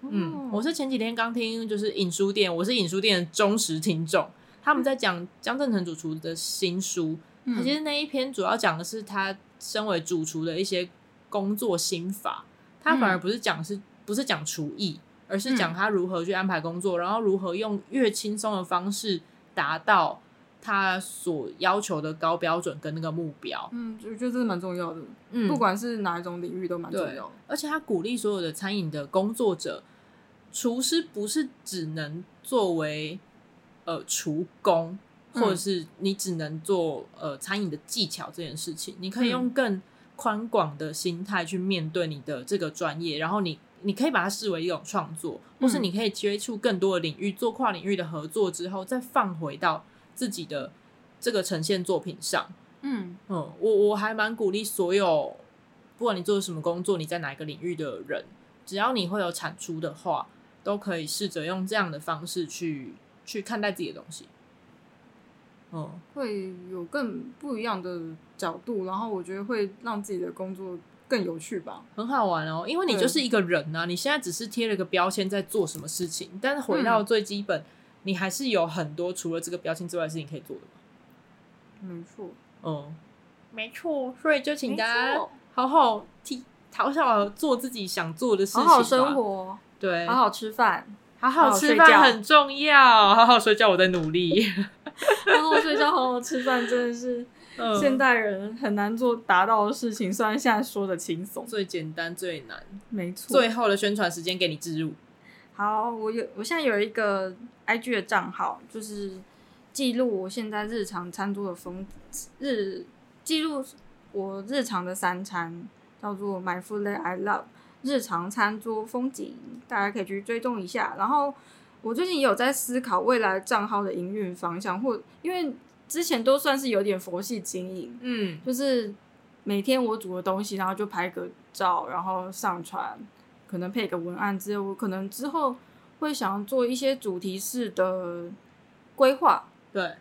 嗯，我是前几天刚听，就是影书店，我是影书店的忠实听众。他们在讲江振成主厨的新书，嗯、其实那一篇主要讲的是他身为主厨的一些工作心法。他反而不是讲是不是讲厨艺，而是讲他如何去安排工作，然后如何用越轻松的方式达到。他所要求的高标准跟那个目标，嗯，我觉得这是蛮重要的。嗯，不管是哪一种领域都蛮重要的。而且他鼓励所有的餐饮的工作者，厨师不是只能作为呃厨工，或者是你只能做呃餐饮的技巧这件事情。你可以用更宽广的心态去面对你的这个专业，然后你你可以把它视为一种创作，或是你可以接触更多的领域，做跨领域的合作之后，再放回到。自己的这个呈现作品上，嗯嗯，我我还蛮鼓励所有，不管你做什么工作，你在哪一个领域的人，只要你会有产出的话，都可以试着用这样的方式去去看待自己的东西。嗯，会有更不一样的角度，然后我觉得会让自己的工作更有趣吧，很好玩哦。因为你就是一个人啊，你现在只是贴了个标签在做什么事情，但是回到最基本。嗯你还是有很多除了这个标签之外的事情可以做的嘛？没错，嗯，没错，所以就请大家好好替好好做自己想做的事情，好好生活，对，好好吃饭，好好吃饭很重要，好好睡觉，我在努力，好好睡觉，好好吃饭，真的是现代人很难做达到的事情。虽然现在说的轻松，最简单最难，没错。最后的宣传时间给你置入。好，我有，我现在有一个 IG 的账号，就是记录我现在日常餐桌的风日，记录我日常的三餐，叫做 My Food That I Love 日常餐桌风景，大家可以去追踪一下。然后我最近也有在思考未来账号的营运方向，或因为之前都算是有点佛系经营，嗯，就是每天我煮的东西，然后就拍个照，然后上传。可能配个文案之后，我可能之后会想要做一些主题式的规划。对，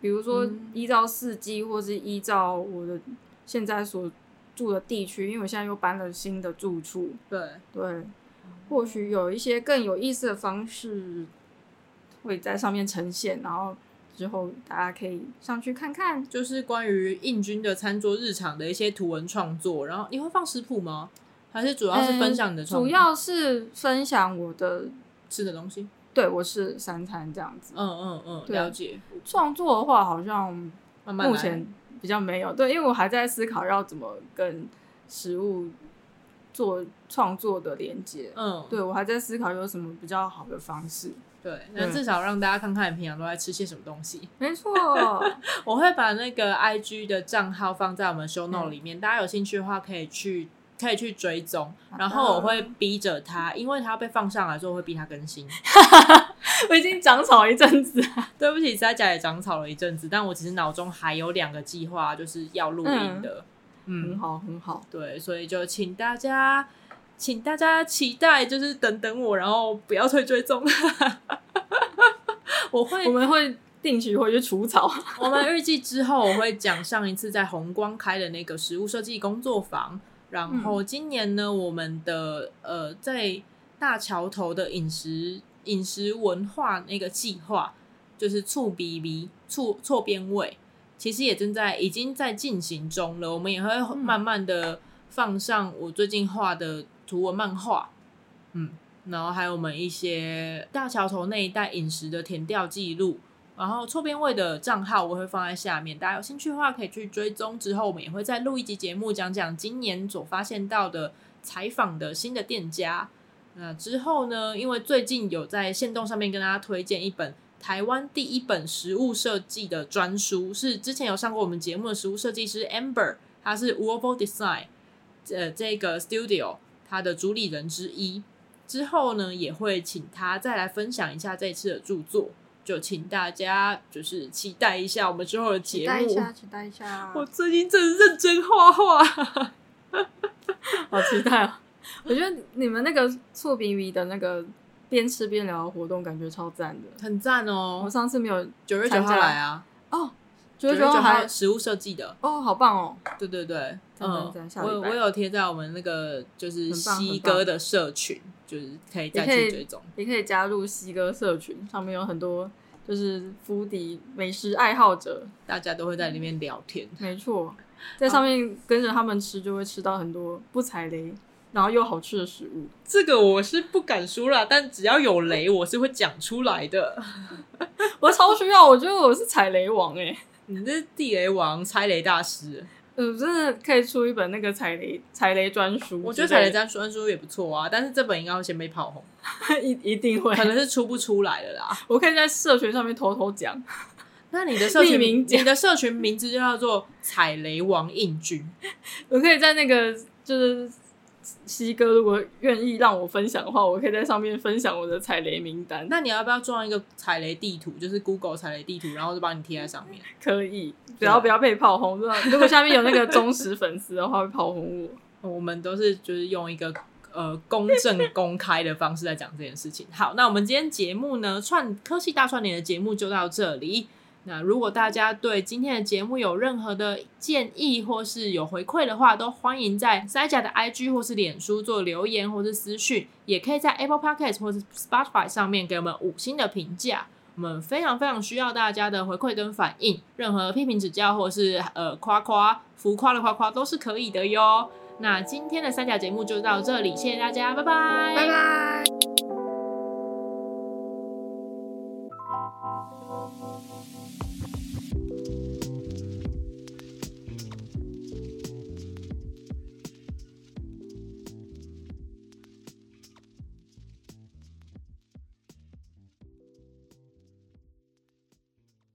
比如说依照四季，或是依照我的现在所住的地区，因为我现在又搬了新的住处。对对，或许有一些更有意思的方式会在上面呈现，然后之后大家可以上去看看，就是关于印军的餐桌日常的一些图文创作。然后你会放食谱吗？还是主要是分享你的创作，主要是分享我的吃的东西。对，我是三餐这样子。嗯嗯嗯，了解。创作的话，好像目前比较没有。对，因为我还在思考要怎么跟食物做创作的连接。嗯，对，我还在思考有什么比较好的方式。对，那至少让大家看看你平常都在吃些什么东西。没错，我会把那个 IG 的账号放在我们 show note 里面，大家有兴趣的话可以去。可以去追踪，然后我会逼着他，因为他被放上来之后会逼他更新。我已经长草一阵子，对不起，在家也长草了一阵子，但我其实脑中还有两个计划，就是要录音的。嗯，嗯很好，很好。对，所以就请大家，请大家期待，就是等等我，然后不要退追踪。我会，我们会定期回去除草。我们预计之后我会讲上一次在红光开的那个食物设计工作坊。然后今年呢，我们的呃，在大桥头的饮食饮食文化那个计划，就是醋比比醋错边味，其实也正在已经在进行中了。我们也会慢慢的放上我最近画的图文漫画，嗯，然后还有我们一些大桥头那一带饮食的填调记录。然后错边位的账号我会放在下面，大家有兴趣的话可以去追踪。之后我们也会再录一集节目，讲讲今年所发现到的采访的新的店家。那之后呢，因为最近有在线动上面跟大家推荐一本台湾第一本食物设计的专书，是之前有上过我们节目的食物设计师 Amber，他是 Uovo Design 呃这个 studio 它的主理人之一。之后呢，也会请他再来分享一下这次的著作，就请大家就是期待一下我们之后的节目。期待一下，期待一下。我最近真的认真画画，好期待哦！我觉得你们那个醋比比的那个边吃边聊的活动，感觉超赞的，很赞哦！我上次没有九月九号来啊，哦。九月九号还食物设计的哦，好棒哦！对对对，嗯，我我有贴在我们那个就是西哥的社群，就是可以再去追踪，也可以加入西哥社群，上面有很多就是福迪美食爱好者，大家都会在里面聊天。没错，在上面跟着他们吃，就会吃到很多不踩雷，然后又好吃的食物。这个我是不敢说啦，但只要有雷，我是会讲出来的。我超需要，我觉得我是踩雷王哎。你这是地雷王、踩雷大师，嗯，真的可以出一本那个踩雷踩雷专书。我觉得踩雷专专书也不错啊，但是这本应该会先被炮红，一一定会，可能是出不出来的啦。我可以在社群上面偷偷讲。那你的社群名，你的社群名字就叫做踩雷王印军。我可以在那个就是。西哥，如果愿意让我分享的话，我可以在上面分享我的踩雷名单。那你要不要装一个踩雷地图？就是 Google 踩雷地图，然后就把你贴在上面。可以，只要不要被炮轰。如果下面有那个忠实粉丝的话，会炮轰我。我们都是就是用一个呃公正公开的方式在讲这件事情。好，那我们今天节目呢，串科技大串联的节目就到这里。那如果大家对今天的节目有任何的建议或是有回馈的话，都欢迎在塞甲的 IG 或是脸书做留言或是私讯，也可以在 Apple Podcast 或是 Spotify 上面给我们五星的评价。我们非常非常需要大家的回馈跟反应，任何批评指教或是呃夸夸浮夸的夸夸都是可以的哟。那今天的三甲节目就到这里，谢谢大家，拜拜，拜拜。